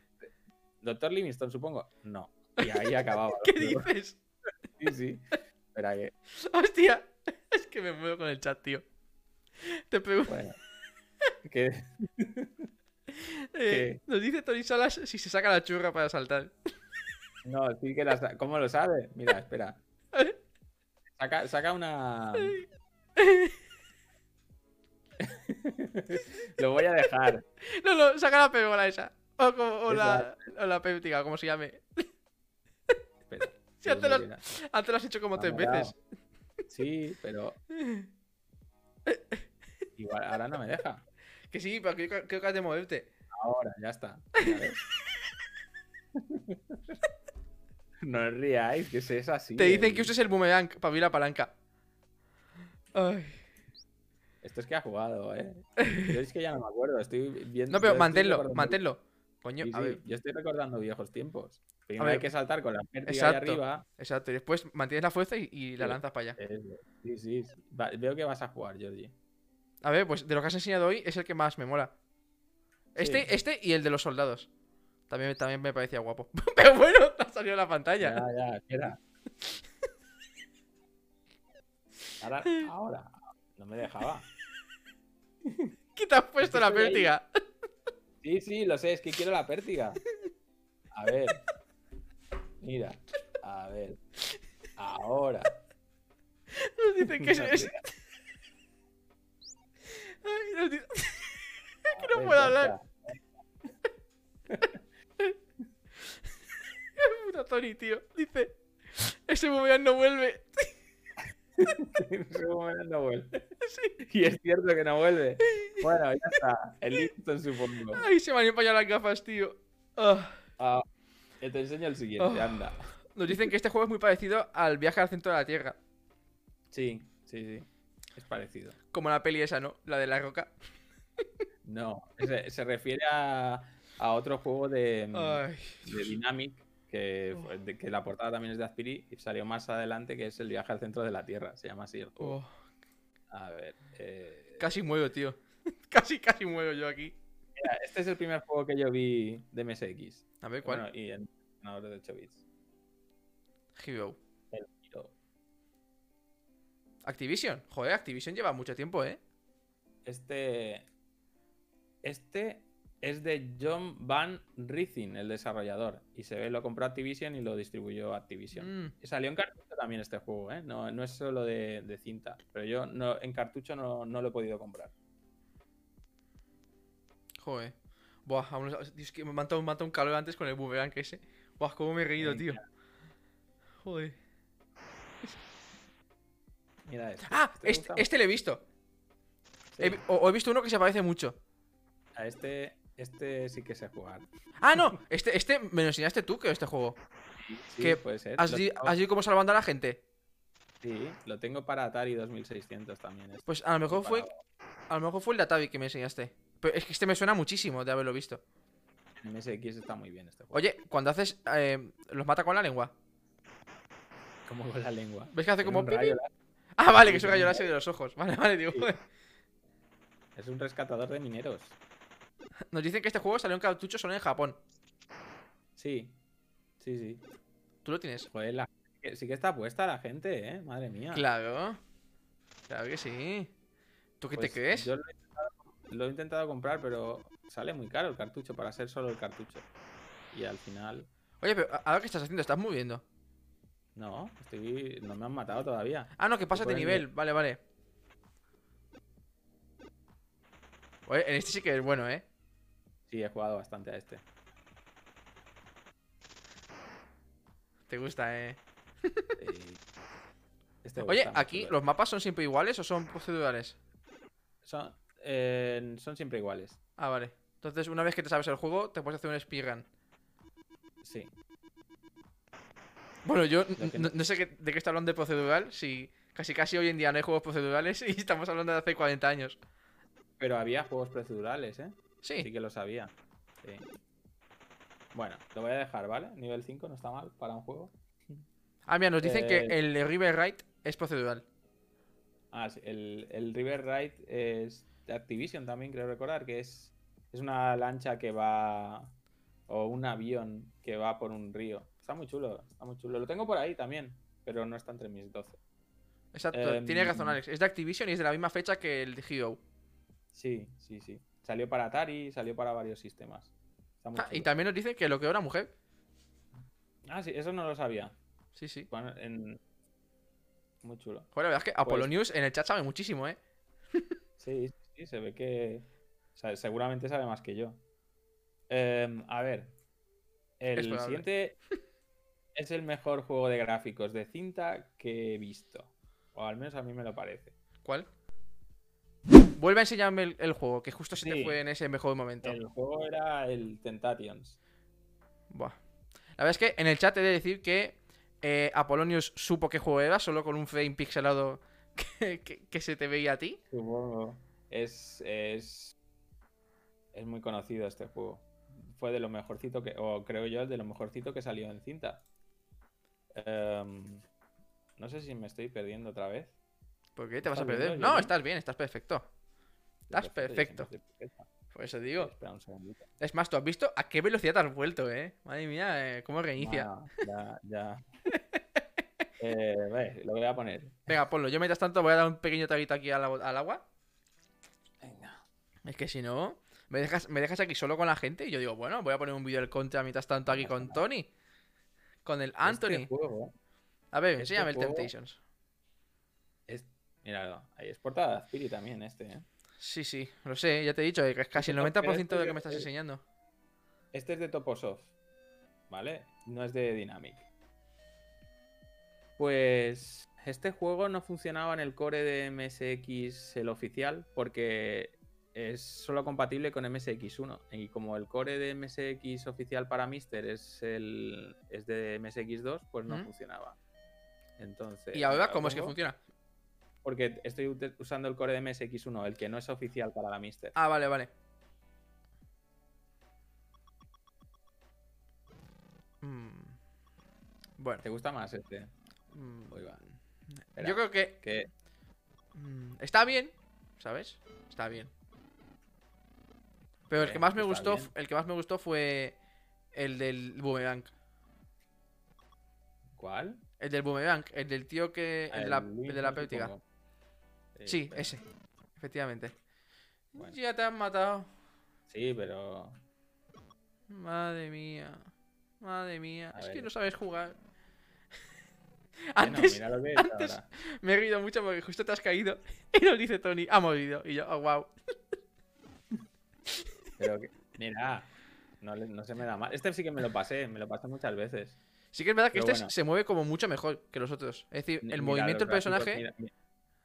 Doctor Livingston, supongo. No. Y ahí acababa. ¿Qué dices? Sí, sí. Espera que. Hostia. Es que me muevo con el chat, tío. Te pregunto. Bueno. Eh, nos dice Tony Salas si se saca la churra para saltar. No, sí que la. ¿Cómo lo sabe? Mira, espera. Saca, saca una. lo voy a dejar. No, no, saca la pegola esa. O, la, o la péptica, como se llame. Espera. Antes lo, mío, antes lo has hecho como tres veces. Sí, pero. Igual, ahora no me deja. Que sí, pero creo, creo que has de moverte. Ahora, ya está. No os riáis, que es así. Te dicen el- que uses el boomerang para abrir la palanca. Ay. Esto es que ha jugado, ¿eh? Yo es que ya no me acuerdo. Estoy viendo. No, pero manténlo, manténlo. Coño, Sí, a sí, ver. Yo estoy recordando viejos tiempos. Primero ver. hay que saltar con la pértiga ahí arriba. Exacto. Y después mantienes la fuerza y, y la lanzas para allá. Eso. Sí, sí. sí. Va- veo que vas a jugar, Georgie. A ver, pues de lo que has enseñado hoy es el que más me mola. Este, Sí. este y el de los soldados. También, también me parecía guapo. Pero bueno, te ha salido en la pantalla. Ya, ya, espera. Ahora, ahora. No me dejaba. ¿Qué te has puesto la ahí. pértiga? Sí, sí, lo sé, es que quiero la pértiga. A ver. Mira. A ver. Ahora. Nos dicen que es. Ay, nos dicen- A no ver, puedo hablar. Puta Tony, tío. Dice. Ese boomerang no vuelve. En ese momento no vuelve. Y es cierto que no vuelve. Bueno, ya está. El Livingston supongo. Ay, se me han empañado las gafas, tío. Ah, eh, te enseño el siguiente, Oh. anda. Nos dicen que este juego es muy parecido al viaje al centro de la Tierra. Sí, sí, sí. Es parecido. Como la peli esa, ¿no? La de la roca. No, se, se refiere a, a otro juego de, Ay. de Dynamic, que, de- que la portada también es de Aspiri y salió más adelante, que es el viaje al centro de la Tierra. Se llama así el juego. Oh, A ver. eh, casi muero, tío. Casi, casi muero yo aquí. mira, este es el primer juego que yo vi de MSX. A ver, ¿cuál? Bueno, y en ordenador de 8 bits. Hero. El Hero. Activision. Joder, Activision lleva mucho tiempo, ¿eh? Este. Este es de John Van Rizin, el desarrollador. Y se ve, lo compró Activision y lo distribuyó Activision. Mm, Y salió en cartucho también este juego, ¿eh? No, no es solo de, de cinta. Pero yo no, en cartucho no, no lo he podido comprar. joder. Buah, aún no- Dios, que me ha matado un calor antes con el boomerang ese. Buah, cómo me he reído, tío. Joder. Mira este. Ah, ¿Este te este, este lo he visto. Sí. He o, o he visto uno que se parece mucho. A este, este sí que sé jugar. Ah, no. Este, este me lo enseñaste tú, que este juego. Sí, ¿Qué? puede ser. ¿Has, Lo di- tengo- has ido como salvando a la gente? Sí, lo tengo para Atari 2600 también. este. Pues a lo mejor fue. A lo mejor fue el de Atavi que me enseñaste. Pero es que este me suena muchísimo de haberlo visto. MSX está muy bien este juego. Oye, cuando haces. eh, los mata con la lengua. Como con la lengua. ¿Ves que hace como un pipi? Ah, vale, que es un rayo láser de los ojos. Vale, vale, digo. Sí. Es un rescatador de mineros. Nos dicen que este juego salió en cartucho solo en Japón. Sí. Sí, sí. ¿Tú lo tienes? Joder, la- sí que está puesta la gente, ¿eh? Madre mía. Claro. Claro que sí. ¿Tú qué Pues te crees? Yo lo he, lo he intentado comprar, pero sale muy caro el cartucho para ser solo el cartucho. Y al final, Oye, pero ahora qué estás haciendo, estás moviendo. no, estoy, no me han matado todavía. Ah, no, que pasas de nivel. Vale, vale. Oye, en este sí que es bueno, ¿eh? Sí, he jugado bastante a este. Te gusta, ¿eh? Este Oye, gusta aquí, ¿los mapas son siempre iguales o son procedurales? son, eh, son siempre iguales. Ah, vale. Entonces, una vez que te sabes el juego, te puedes hacer un speedrun. Sí. Bueno, yo no, sé qué- de qué está hablando de procedural, si casi casi hoy en día no hay juegos procedurales y estamos hablando de hace 40 años. Pero había juegos procedurales, ¿eh? Sí Sí, que lo sabía. Sí. Bueno, lo voy a dejar, ¿vale? Nivel 5 no está mal para un juego. Ah, mira, nos dicen que Eh, el River Raid es procedural. Ah, sí, el, el River Ride es de Activision también, creo recordar, que es, es una lancha que va. o un avión que va por un río. Está muy chulo, está muy chulo. Lo tengo por ahí también, pero no está entre mis 12. Exacto, em, tiene razón, Alex. Es de Activision y es de la misma fecha que el de Hero. Sí, sí, sí. Salió para Atari, salió para varios sistemas. Está muy Ah, y también nos dicen que lo que era mujer. Ah, sí, eso no lo sabía. Sí, sí. Bueno, en- Muy chulo. Joder, la verdad es que Pues Apolonius en el chat sabe muchísimo, ¿eh? Sí, sí, se ve que. o sea, seguramente sabe más que yo. Em, a ver. El siguiente es el mejor juego de gráficos de cinta que he visto. O al menos a mí me lo parece. ¿Cuál? Vuelve a enseñarme el, el juego, que justo se te fue en ese mejor momento. El juego era el Tentations. Buah. La verdad es que en el chat he de decir que eh, Apolonius supo qué juego era, solo con un frame pixelado que, que- que se te veía a ti. Supongo. Es, es. Es muy conocido este juego. Fue de lo mejorcito que. O creo yo, de lo mejorcito que salió en cinta. Em, no sé si me estoy perdiendo otra vez. ¿Por qué te vas a ¿Estás perder? viendo, No, estás bien, estás perfecto. Estás Perfecto. Por eso digo. Espera un segundito. Es más, ¿tú has visto a qué velocidad te has vuelto, eh? Madre mía, eh, cómo reinicia. Ah, ya, ya. eh, ve, lo voy a poner. Venga, ponlo. Yo mientras tanto voy a dar un pequeño traguito aquí al agua. Es que si no, me dejas, me dejas aquí solo con la gente y yo digo, bueno, voy a poner un vídeo del contra mientras tanto aquí con Tony. Con el Anthony. Este juego A ver, este enséñame el Temptations. es. Míralo, ahí es portada de Spirit también este, ¿eh? Sí, sí, lo sé, ya te he dicho, que es casi el Pero 90% de este lo que me estás enseñando. Este es de Toposoft, ¿vale? No es de Dynamic. Pues este juego no funcionaba en el core de MSX, el oficial, porque es solo compatible con MSX1. Y como el core de MSX oficial para Mister es, el, es de MSX2, pues no ¿Mm? funcionaba. Entonces. ¿Y ahora cómo es que funciona? Porque estoy usando el core de MSX1, el que no es oficial para la Mister. Ah, vale, vale. Mm. Bueno. ¿Te gusta más este? mm. Espera, Yo creo que que mm, está bien, ¿sabes? Está bien. Pero el que Bien, más me gustó, bien. el que más me gustó fue el del boomerang. ¿Cuál? El del boomerang, el del tío que. El, de la, el de la Luigi, pértiga. supongo. Sí, ese. Efectivamente. Bueno. Ya te han matado. Sí, pero. Madre mía. Madre mía. A es que no sabes jugar. Antes que antes- me he reído mucho porque justo te has caído. Y nos dice Tony, ha morido. Y yo, oh, wow. Pero que- mira, no, se me da mal. Este sí que me lo pasé, me lo pasé muchas veces. Sí que es verdad que Pero este bueno. se mueve como mucho mejor que los otros. Es decir, el mira movimiento del personaje. Mira, mi-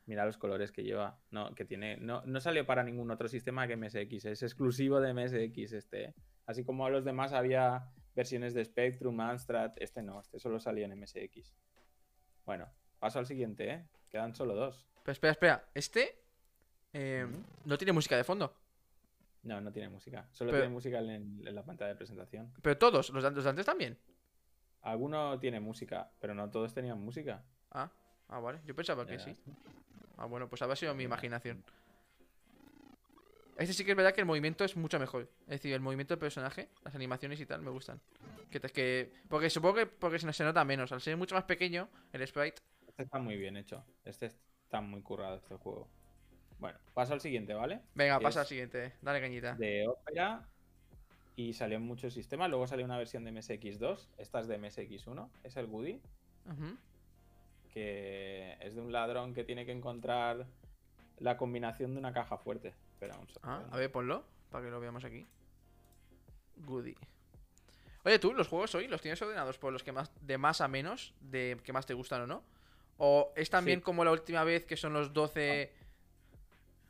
mira los colores que lleva. No, que tiene. No, no salió para ningún otro sistema que MSX. Es exclusivo de MSX este. Así como a los demás había versiones de Spectrum, Amstrad. Este no, este solo salía en MSX. Bueno, paso al siguiente, ¿eh? Quedan solo dos. Pero espera, espera. Este eh, no tiene música de fondo. No, no tiene música. Solo Pero- tiene música en, en la pantalla de presentación. Pero todos, los de antes también. Alguno tiene música, pero no todos tenían música. Ah, ah, vale. Yo pensaba que sí. Ah, bueno, pues habrá sido mi imaginación. Este sí que es verdad que el movimiento es mucho mejor. Es decir, el movimiento del personaje, las animaciones y tal, me gustan. Que, que, porque supongo que porque se, se nota menos. Al ser mucho más pequeño, el sprite. Este está muy bien hecho. Este está muy currado, este juego. Bueno, paso al siguiente, ¿vale? Venga, Es pasa al siguiente. Dale cañita. De Opera y salió en muchos sistemas. Luego salió una versión de MSX2. Esta es de MSX1. Es el Goody, Ujú. que es de un ladrón que tiene que encontrar la combinación de una caja fuerte. Espera un segundo. Ah, a ver, ponlo. Para que lo veamos aquí. Goody. Oye, tú, los juegos hoy los tienes ordenados por los que más de más a menos, de que más te gustan o no. ¿O es también Sí. como la última vez que son los 12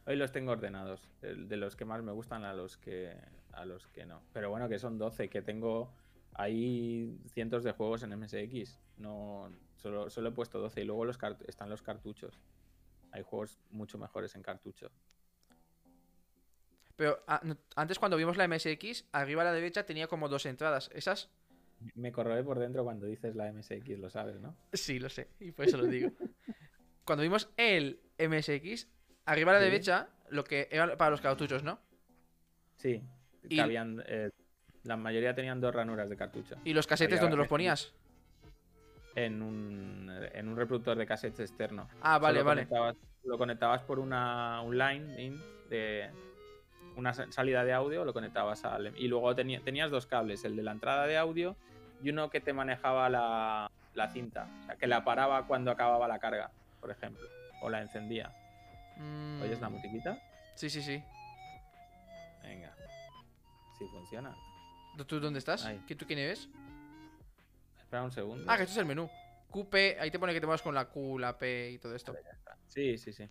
Hoy los tengo ordenados. De los que más me gustan a los que a los que no. Pero bueno, que son 12, que tengo hay cientos de juegos en MSX. No solo, solo he puesto 12 y luego los están los cartuchos. Hay juegos mucho mejores en cartucho. Pero a- no- antes cuando vimos la MSX, arriba a la derecha tenía como dos entradas. ¿Esas? Me corroe por dentro cuando dices la MSX, lo sabes, ¿no? Sí, lo sé. Y por eso lo digo. cuando vimos el MSX, arriba a la Sí. derecha, lo que era para los cartuchos, ¿no? Sí. Y- eh, la mayoría tenían dos ranuras de cartucho. Y los casetes, ¿dónde los ponías? En un, en un reproductor de cassettes externo. Ah, vale, Solo vale. conectabas- lo conectabas por una un line in de una sa- salida de audio, lo conectabas al y luego tenía- tenías dos cables, el de la entrada de audio y uno que te manejaba la, la cinta, o sea, que la paraba cuando acababa la carga, por ejemplo, o la encendía. Mm, ¿Oyes la musiquita? Sí, sí, sí. Venga. Sí funciona. ¿Tú dónde estás? Ahí. ¿Qué, ¿Tú quién eres? Espera un segundo. Ah, que esto es el menú. QP, ahí te pone que te mueves con la Q, la P y todo esto. Sí, sí, sí.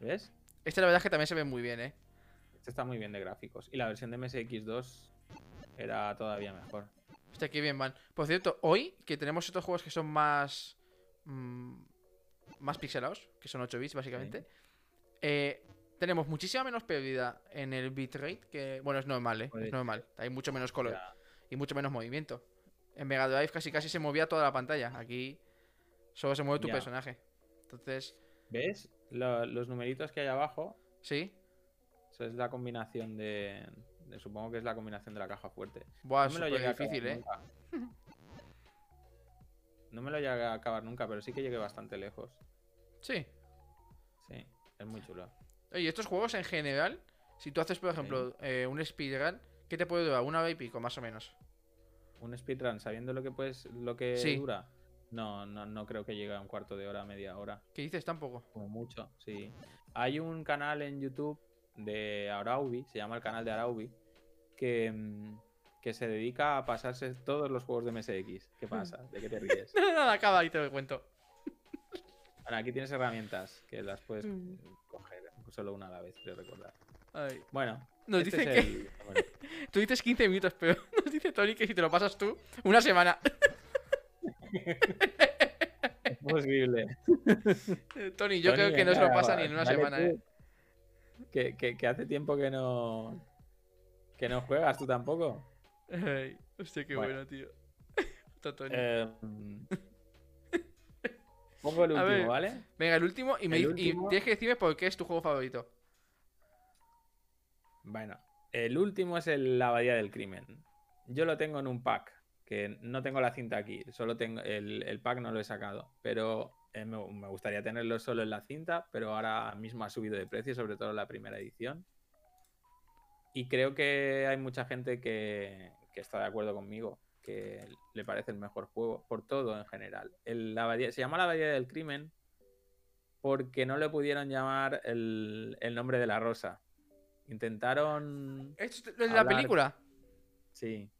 ¿Ves? Este la verdad es que también se ve muy bien, ¿eh? Este está muy bien de gráficos. Y la versión de MSX2 era todavía mejor. Hostia, qué bien van. Por cierto, hoy que tenemos estos juegos que son más. mm, más pixelados, que son 8 bits básicamente, eh, tenemos muchísima menos pérdida en el bitrate, que bueno, es normal, ¿eh? Es normal. Hay mucho menos color Ya. y mucho menos movimiento. En Mega Drive casi casi se movía toda la pantalla. Aquí solo se mueve tu Ya. personaje. Entonces, ¿Ves? Lo- los numeritos que hay abajo, sí. eso es la combinación de, de- Supongo que es la combinación de la caja fuerte. Buah, no me lo llegué a acabar difícil, ¿eh? nunca. No me lo llegué a acabar nunca, pero sí que llegué bastante lejos. Sí. Sí, es muy chulo. Oye, estos juegos en general, si tú haces, por ejemplo, eh, un speedrun, ¿qué te puede durar? Una hora y pico, más o menos. Un speedrun, sabiendo lo que puedes, lo que Sí. dura. No, no, no creo que llegue a un cuarto de hora, media hora. ¿Qué dices? Tampoco. Como mucho, sí. Hay un canal en YouTube de Araubi, se llama el canal de Araubi, que, mm, que se dedica a pasarse todos los juegos de MSX. ¿Qué pasa? ¿De qué te ríes? No, no, no, acaba y te lo cuento. Bueno, aquí tienes herramientas que las puedes Mm. coger solo una a la vez, creo recordar. Ay. Bueno, Nos este dicen que. el- bueno, Tú dices 15 minutos, pero nos dice Tony que si te lo pasas tú, una semana. es posible. Tony, yo Tony, creo que no se lo pasa ni en una semana. ¿eh? Que, que- que hace tiempo que no. Que no juegas tú tampoco. Ay, hostia, qué Bueno. bueno, tío. Está Tony. Eh, pongo el último. ¿vale? Venga, el último y, me el di- y último- tienes que decirme por qué es tu juego favorito. Bueno, el último es el, la abadía del crimen. Yo lo tengo en un pack, que no tengo la cinta aquí, solo tengo el, el pack no lo he sacado, pero eh, me, me gustaría tenerlo solo en la cinta, pero ahora mismo ha subido de precio, sobre todo la primera edición. Y creo que hay mucha gente que, que está de acuerdo conmigo, que le parece el mejor juego, por todo en general. El- la abadía- se llama la abadía del crimen porque no le pudieron llamar el, el nombre de la rosa. Intentaron. ¿Esto es de la Hablar- película? Sí.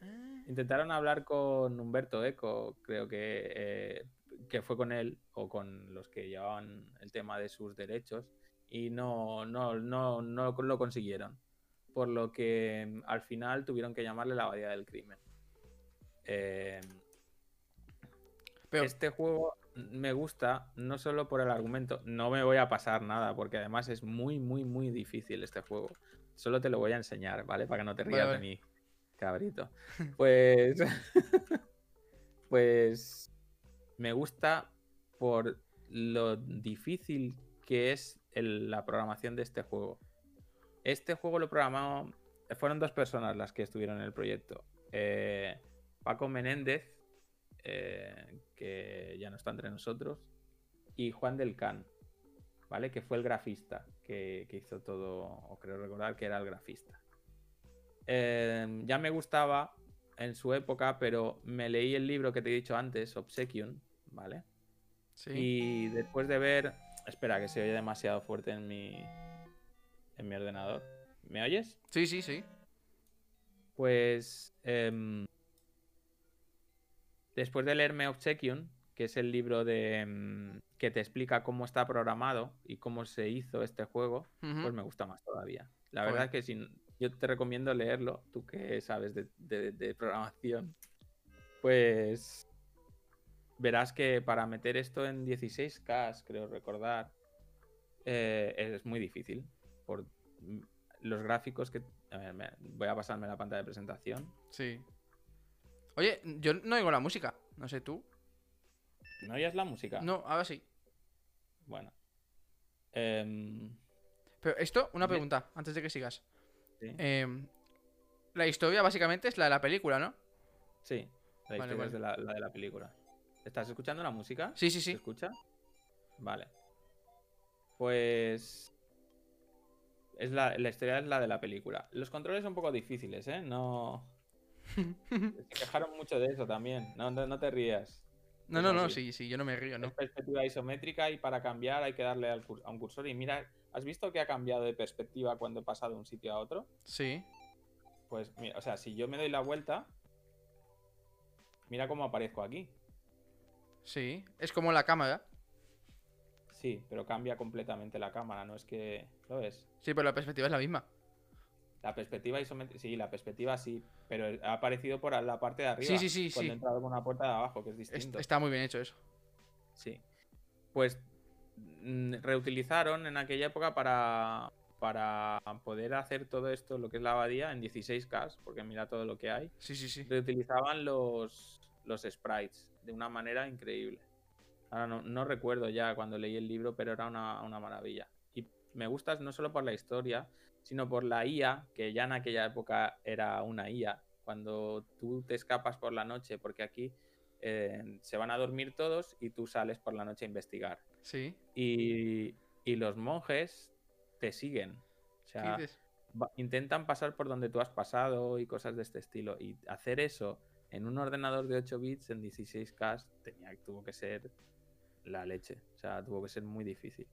Ah, Intentaron hablar con Humberto Eco, creo que, eh, que fue con él o con los que llevaban el tema de sus derechos y no, no, no, no lo consiguieron. Por lo que mm, al final tuvieron que llamarle la abadía del crimen. Eh, Pero, este juego me gusta no solo por el argumento, no me voy a pasar nada, porque además es muy, muy, muy difícil este juego. Solo te lo voy a enseñar, ¿vale? Para que no te rías de mí, cabrito. Pues. pues. Me gusta por lo difícil que es el- la programación de este juego. Este juego lo programó. Fueron dos personas las que estuvieron en el proyecto. Eh, Paco Menéndez, eh, que ya no está entre nosotros, y Juan del Can, ¿vale? Que fue el grafista que, que hizo todo, o creo recordar que era el grafista. Eh, ya me gustaba en su época, pero me leí el libro que te he dicho antes, Obsequion, ¿vale? sí. Y después de ver. Espera, que se oye demasiado fuerte en mi. en mi ordenador. ¿Me oyes? Sí, sí, sí. Pues. em, después de leerme Obsequion, que es el libro de. em, que te explica cómo está programado y cómo se hizo este juego, pues me gusta más todavía. La Joder. verdad es que si, yo te recomiendo leerlo, tú que sabes de, de- de programación, pues verás que para meter esto en 16K, creo recordar, eh, es muy difícil. Por mm, los gráficos que... A ver, voy a pasarme la pantalla de presentación. Sí. Oye, yo no oigo la música. No sé tú. ¿No oyes la música? No, ahora sí. Bueno. Em, Pero esto, una pregunta, antes de que sigas. sí. Em, la historia básicamente es la de la película, ¿no? Sí, la Vale, historia vale. es de la, la de la película. ¿Estás escuchando la música? Sí, sí, ¿Se sí. escucha? Vale. Pues. Es la, la historia es la de la película. Los controles son un poco difíciles, ¿eh? No. Se quejaron mucho de eso también. No, no, no te rías. No, Es no, no, sí, sí, yo no me río, Es ¿no? perspectiva isométrica y para cambiar hay que darle al a un cursor. Y mira, ¿has visto que ha cambiado de perspectiva cuando he pasado de un sitio a otro? Sí. Pues, mira, o sea, si yo me doy la vuelta, mira cómo aparezco aquí. Sí. Es como la cámara. Sí, pero cambia completamente la cámara, no es que. ¿Lo ves? Sí, pero la perspectiva es la misma. La perspectiva isométrica. Sí, la perspectiva sí, pero ha aparecido por la parte de arriba. Sí, sí, sí, Cuando sí. he entrado por una puerta de abajo, que es distinto. está muy bien hecho eso. Sí. Pues mm, reutilizaron en aquella época para, para poder hacer todo esto, lo que es la abadía, en 16K, porque mira todo lo que hay. Sí, sí, sí. Reutilizaban los, los sprites de una manera increíble. Ahora no, no recuerdo ya cuando leí el libro, pero era una, una maravilla. Y me gusta no solo por la historia, sino por la IA, que ya en aquella época era una IA. Cuando tú te escapas por la noche, porque aquí eh, se van a dormir todos y tú sales por la noche a investigar. Sí. Y, y los monjes te siguen. O ¿Qué sea, intentan pasar por donde tú has pasado y cosas de este estilo. Y hacer eso en un ordenador de 8 bits en 16K tenía, tuvo que ser la leche. O sea, tuvo que ser muy difícil.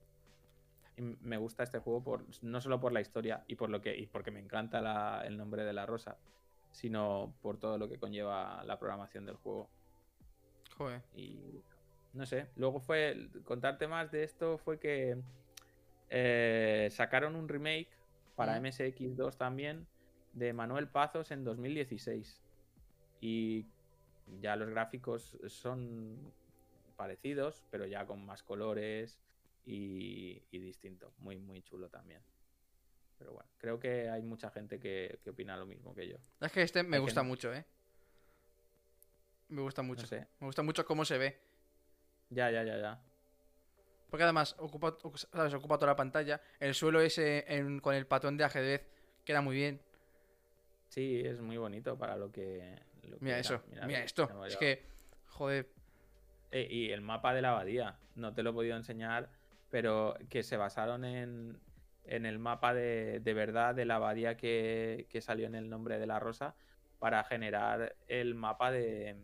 Y me gusta este juego por, no solo por la historia y por lo que y porque me encanta la- el nombre de la rosa, sino por todo lo que conlleva la programación del juego. Joder. Y no sé, luego fue, contarte más de esto fue que eh, sacaron un remake para Mm. MSX2 también de Manuel Pazos en 2016. Y ya los gráficos son parecidos, pero ya con más colores y, y distinto. Muy, muy chulo también. Pero bueno, creo que hay mucha gente que, que opina lo mismo que yo. Es que este me Hay gusta mucho, ¿eh? Me gusta mucho. No sé. Me gusta mucho cómo se ve. Ya, ya, ya, ya. Porque además ocupa, ¿sabes? ocupa toda la pantalla. El suelo ese en- con el patrón de ajedrez queda muy bien. Sí, es muy bonito para lo que. lo que Mira era. eso, mira, lo- esto. Es que, joder, Eh, y el mapa de la abadía, no te lo he podido enseñar, pero que se basaron en, en el mapa de, de verdad de la abadía que, que salió en el nombre de la rosa para generar el mapa de,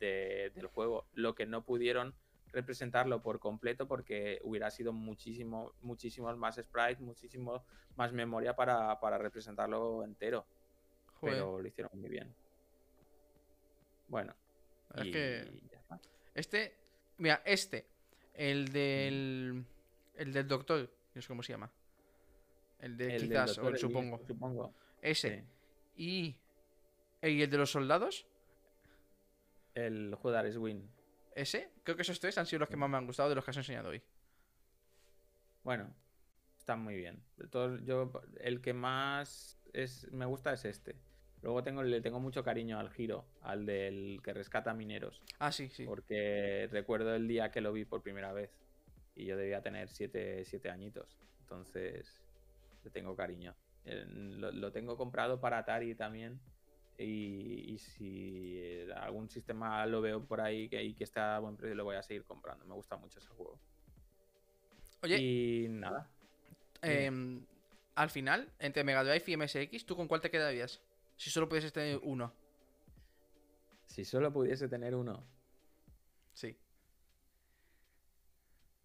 de- del juego. Lo que no pudieron representarlo por completo porque hubiera sido muchísimo, muchísimos más sprites, muchísimo más memoria para, para representarlo entero. joder. Pero lo hicieron muy bien. Bueno. Es y que ya está. este, mira, este, el del, el del doctor, no sé cómo se llama. El de El quizás, doctor o el supongo. Supongo. Ese. sí. Y, y el de los soldados, El Judares Win. ese. Creo que esos tres han sido los que más me han gustado de los que has enseñado hoy. Bueno, están muy bien. De todos, yo, el que más es, me gusta es este. Luego tengo, le tengo mucho cariño al giro, al del que rescata mineros. Ah, sí, sí. Porque recuerdo el día que lo vi por primera vez. Y yo debía tener siete, siete añitos. Entonces, le tengo cariño. Lo, lo tengo comprado para Atari también. Y, y si eh, algún sistema lo veo por ahí que, y que está a buen precio, lo voy a seguir comprando. Me gusta mucho ese juego. Oye, Y nada. em, al final, entre Mega Drive y MSX, ¿tú con cuál te quedarías? Si solo pudieses tener uno. Si solo pudiese tener uno, Sí.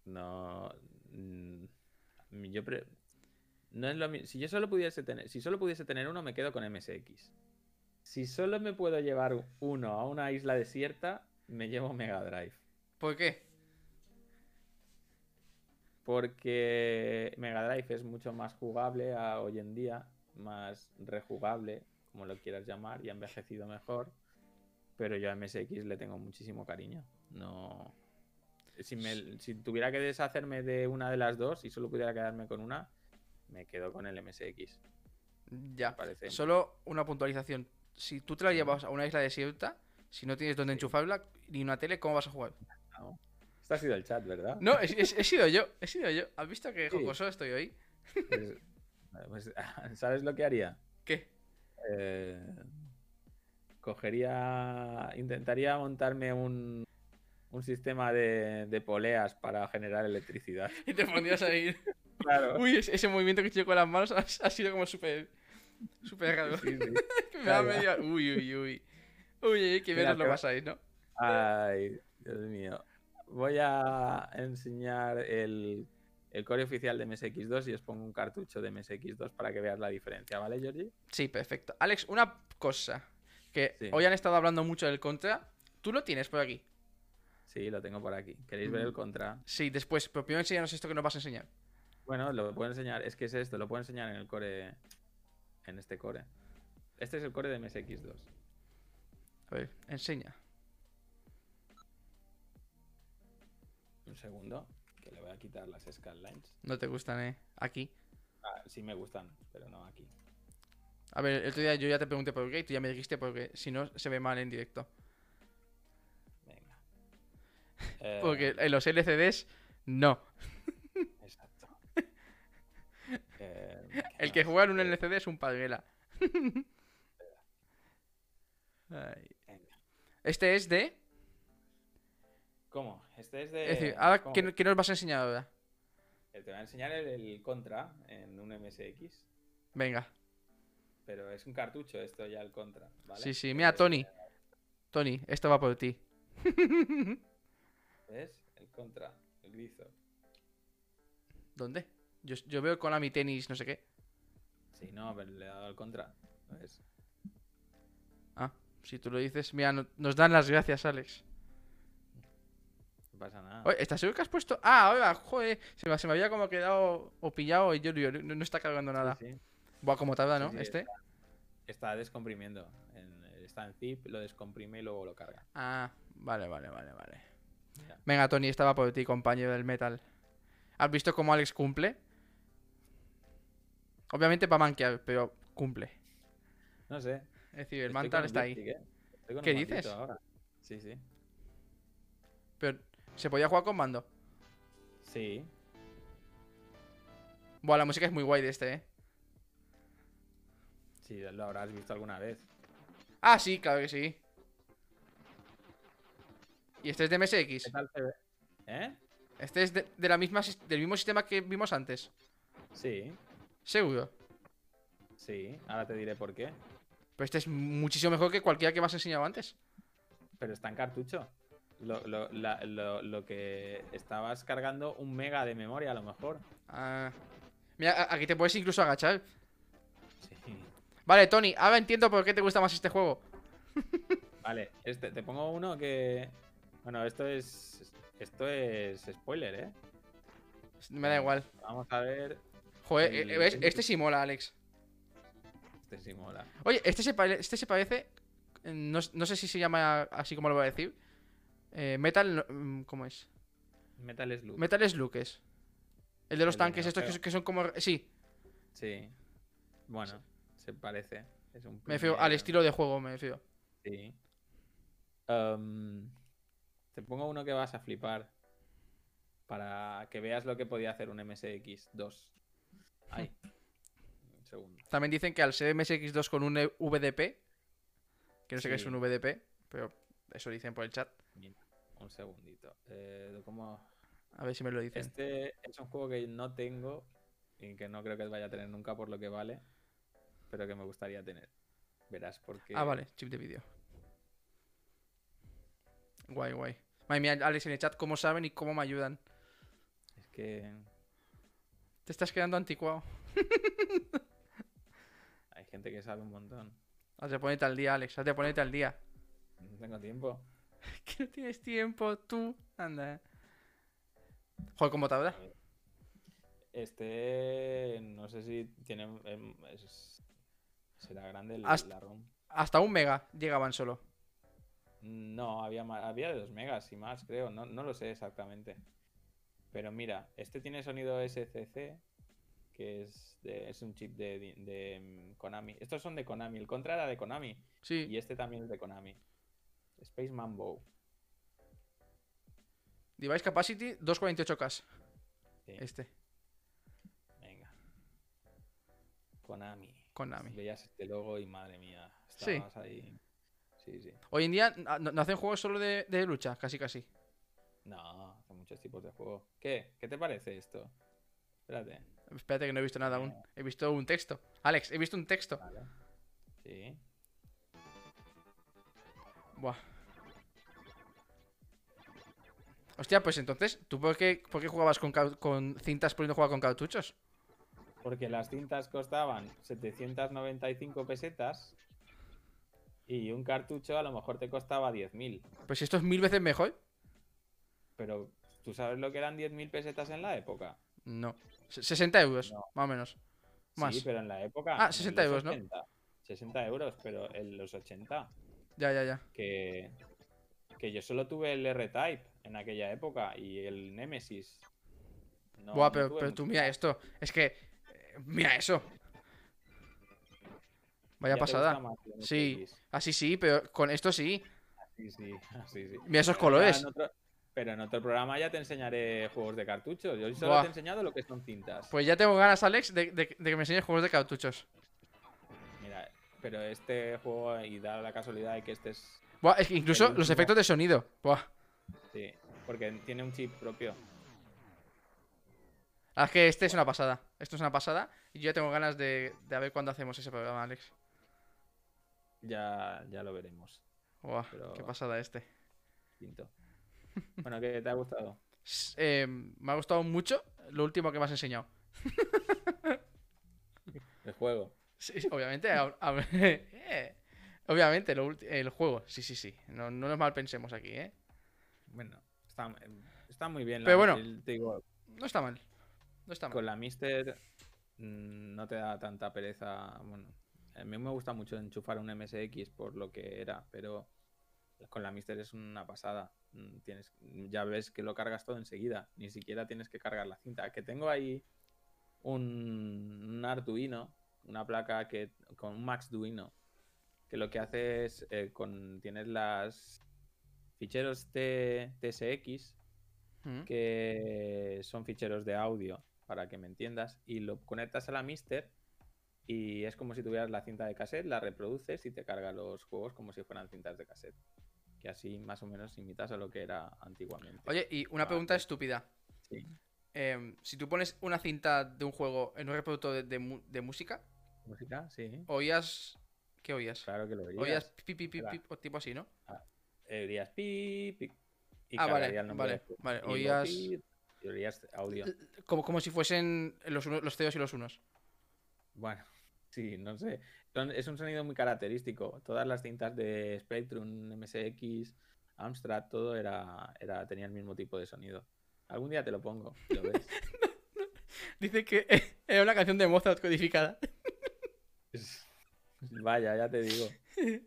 No. mm, Yo pre- no es lo mi- Si yo solo pudiese tener. Si solo pudiese tener uno, me quedo con MSX. Si solo me puedo llevar uno a una isla desierta, me llevo Mega Drive. ¿Por qué? Porque Mega Drive es mucho más jugable a hoy en día, más rejugable, como lo quieras llamar, y ha envejecido mejor. Pero yo a MSX le tengo muchísimo cariño. No. Si, me- si tuviera que deshacerme de una de las dos y solo pudiera quedarme con una, me quedo con el MSX. Ya. Parece. Solo una puntualización. Si tú te la llevas a una isla desierta, si no tienes donde enchufarla ni una tele, ¿cómo vas a jugar? ¿no? Este ha sido el chat, ¿verdad? No, he, he- he sido yo, he sido yo. ¿Has visto que Sí. jocoso estoy hoy? Pues- pues, ¿Sabes lo que haría? ¿Qué? Eh, cogería. Intentaría montarme un, un sistema de, de poleas para generar electricidad. Y te pondrías a ir. Claro. Uy, ese, movimiento que he hecho con las manos ha, ha sido como súper. súper raro. Sí, sí. Me da medio. Uy, uy, uy. Uy, uy, que menos lo pasáis, ¿no? Ay, Dios mío. Voy a enseñar el, el core oficial de MSX2 y os pongo un cartucho de MSX2 para que veas la diferencia, ¿vale, Georgie? Sí, perfecto. Alex, una cosa. Que Sí. hoy han estado hablando mucho del contra. ¿Tú lo tienes por aquí? Sí, lo tengo por aquí. ¿Queréis ver el contra? Sí, después. Pero primero enséñanos esto que nos vas a enseñar. Bueno, lo puedo enseñar. Es que es esto, lo puedo enseñar en el core. En este core. Este es el core de MSX2. A ver, enseña. Un segundo, que le voy a quitar las scanlines. No te gustan, ¿eh? Aquí. Ah, sí me gustan, pero no aquí. A ver, el otro día yo ya te pregunté por qué y tú ya me dijiste porque si no se ve mal en directo. Eh, Porque en los LCDs, no. Exacto. Eh, El ¿qué que juega en un Eh, LCD es un venga. Este es de. ¿Cómo? Este es de. Es decir, ahora. ¿qué, qué nos vas a enseñar ahora? Te voy a enseñar el, el contra en un MSX. Venga. Pero es un cartucho esto ya el contra, ¿vale? Sí, sí. Mira, Tony. Tony, esto va por ti. ¿Ves? El contra, el grizo. ¿Dónde? Yo, yo veo con mi tenis, no sé qué. Sí, no, pero le he dado al contra. ¿Ves? Ah, si tú lo dices. Mira, no- nos dan las gracias, Alex. No pasa nada. Oye, ¿estás seguro que has puesto? Ah, ahora, joder. Se me, se me había como quedado o pillado y yo, yo- no, no está cargando nada. Sí, sí. Buah, como tarda, ¿no? sí, Este. Está descomprimiendo. En- está en zip, lo descomprime y luego lo carga. Ah, vale, vale, vale, vale. Venga, Tony, estaba por ti, compañero del metal. ¿Has visto cómo Alex cumple? Obviamente va a manquear, pero cumple. No sé. Es decir, el mantal está ahí. ¿eh? ¿Qué dices? ahora. Sí, sí. Pero, ¿se podía jugar con mando? Sí. Buah, la música es muy guay de este, ¿eh? Sí, lo habrás visto alguna vez. Ah, sí, claro que sí. ¿Y este es de ¿Qué MSX? tal se ve? ¿Eh? Este es de, de la misma, del mismo sistema que vimos antes. Sí, Seguro. sí. Ahora te diré por qué. Pero este es muchísimo mejor que cualquiera que me has enseñado antes. Pero está en cartucho. Lo, lo- la- lo- lo que estabas cargando un mega de memoria a lo mejor. Ah. Mira, aquí te puedes incluso agachar. Sí. Vale, Tony, ahora entiendo por qué te gusta más este juego. Vale, este, te pongo uno que. Bueno, esto es. Esto es spoiler, ¿eh? Me da igual. Vamos a ver. Joder, El- eh, Este sí mola, Alex. Este sí mola. Oye, este se, este se parece. No, no sé si se llama así como lo voy a decir. Eh, Metal. mm, ¿Cómo es? Metal Slug. Metal Slug es. El de los El tanques, estos que, que son como. Sí, Sí. Bueno, se parece. Es un me refiero al estilo de juego, me refiero. Sí. Am, te pongo uno que vas a flipar. Para que veas lo que podía hacer un MSX2. Ay. Un segundo. También dicen que al ser MSX2 con un VDP. Que no sé qué es un VDP, pero eso dicen por el chat. Un segundito. Eh, ¿cómo? A ver si me lo dicen. Este es un juego que no tengo y que no creo que vaya a tener nunca por lo que vale, pero que me gustaría tener. Verás, porque Ah, vale, chip de vídeo. Guay, guay. Madre mía, Alex en el chat, ¿cómo saben y cómo me ayudan? es que Te estás quedando anticuado. hay gente que sabe un montón. Has de ponerte al día, Alex. Has de ponerte al día. No tengo tiempo. Que no tienes tiempo, tú. Anda. Joder, ¿cómo tarda? Este no sé si tiene em, es- será grande el, Hasta- la ROM. Hasta un mega llegaban solo. No, había ma- había de 2 megas y más, creo. No, no lo sé exactamente. Pero mira, este tiene sonido SCC, que es, de- es un chip de, de- de, mm, Konami. Estos son de Konami. El Contra era de Konami. Sí. Y este también es de Konami. Spaceman Bow. Device Capacity 248K. Sí, Este, venga. Konami. Konami. Veías este logo y madre mía. Sí. Estabas ahí. Sí, sí. Hoy en día no, no hacen juegos solo de, de lucha, casi casi. No, hay muchos tipos de juego. ¿Qué? ¿Qué te parece esto? Espérate. Espérate que no he visto nada aún. Eh. He visto un texto. Alex, he visto un texto. Vale. Sí. Buah. Hostia, pues entonces, ¿tú por qué, por qué jugabas con cintas poniendo jugar con cartuchos? Porque las cintas costaban 795 pesetas y un cartucho a lo mejor te costaba 10.000. Pues esto es mil veces mejor. Pero ¿tú sabes lo que eran 10.000 pesetas en la época? No. Se- 60 euros, No. más o menos. Más. Sí, pero en la época... Ah, en 60 los euros, ¿no? 80. 60 euros, pero en los 80, Ya, ya, ya. que, que yo solo tuve el R-Type en aquella época y el Nemesis. No, Buah, no pero, pero tú mira esto. Es que. eh, Mira eso. Vaya ¿Ya te pasada. más Sí. Así sí, pero con esto sí. Sí, sí, sí, sí. Mira esos Pero colores. en otro- pero en otro programa ya te enseñaré juegos de cartuchos. Yo solo Buah. te he enseñado lo que son cintas. Pues ya tengo ganas, Alex, de, de- de que me enseñes juegos de cartuchos. Mira, pero este juego, y da la casualidad de que este es. Buah, es que incluso los último. efectos de sonido. Buah. Sí, porque tiene un chip propio. Ah, es que este es una pasada. Esto es una pasada. Y yo ya tengo ganas de, ver cuándo hacemos ese programa, Alex. Ya, ya lo veremos. Buah, Pero- qué pasada este. Quinto. Bueno, ¿qué te ha gustado? Eh, me ha gustado mucho lo último que me has enseñado. El juego. Sí, obviamente. a- a- eh, obviamente, lo el juego. Sí, sí, sí. No, no nos mal pensemos aquí, ¿eh? Bueno, está, está muy bien. Pero bueno. el- digo, No está mal. No está mal. con la Mister mm, no te da tanta pereza. Bueno, a mí me gusta mucho enchufar un MSX por lo que era, pero con la Mister es una pasada. Mm, Tienes, ya ves que lo cargas todo enseguida, ni siquiera tienes que cargar la cinta. Que tengo ahí un, un Arduino, una placa que con un Maxduino, que lo que hace es eh, con tienes las ficheros T- TSX Mm. que son ficheros de audio, para que me entiendas, y lo conectas a la Mister y es como si tuvieras la cinta de cassette, la reproduces y te carga los juegos como si fueran cintas de cassette. Que así más o menos imitas a lo que era antiguamente. Oye, y una Ah, pregunta pues- estúpida. Sí. Em, si tú pones una cinta de un juego en un reproductor de, de de música, ¿Música? Sí. oías. ¿Qué oías? Claro que lo oías. Oías pi, pi, pi, Era- pi, o tipo así, ¿no? Eh, oías pi, pi, y Ah, vale, el nombre vale, oías- y oías audio. Como, como si fuesen los, los ceros y los unos. Bueno, sí, no sé. Es un sonido muy característico. Todas las cintas de Spectrum, MSX, Amstrad, todo era, era, tenía el mismo tipo de sonido. Algún día te lo pongo, lo ves. Dice que era una canción de Mozart codificada. Vaya, ya te digo. Eh,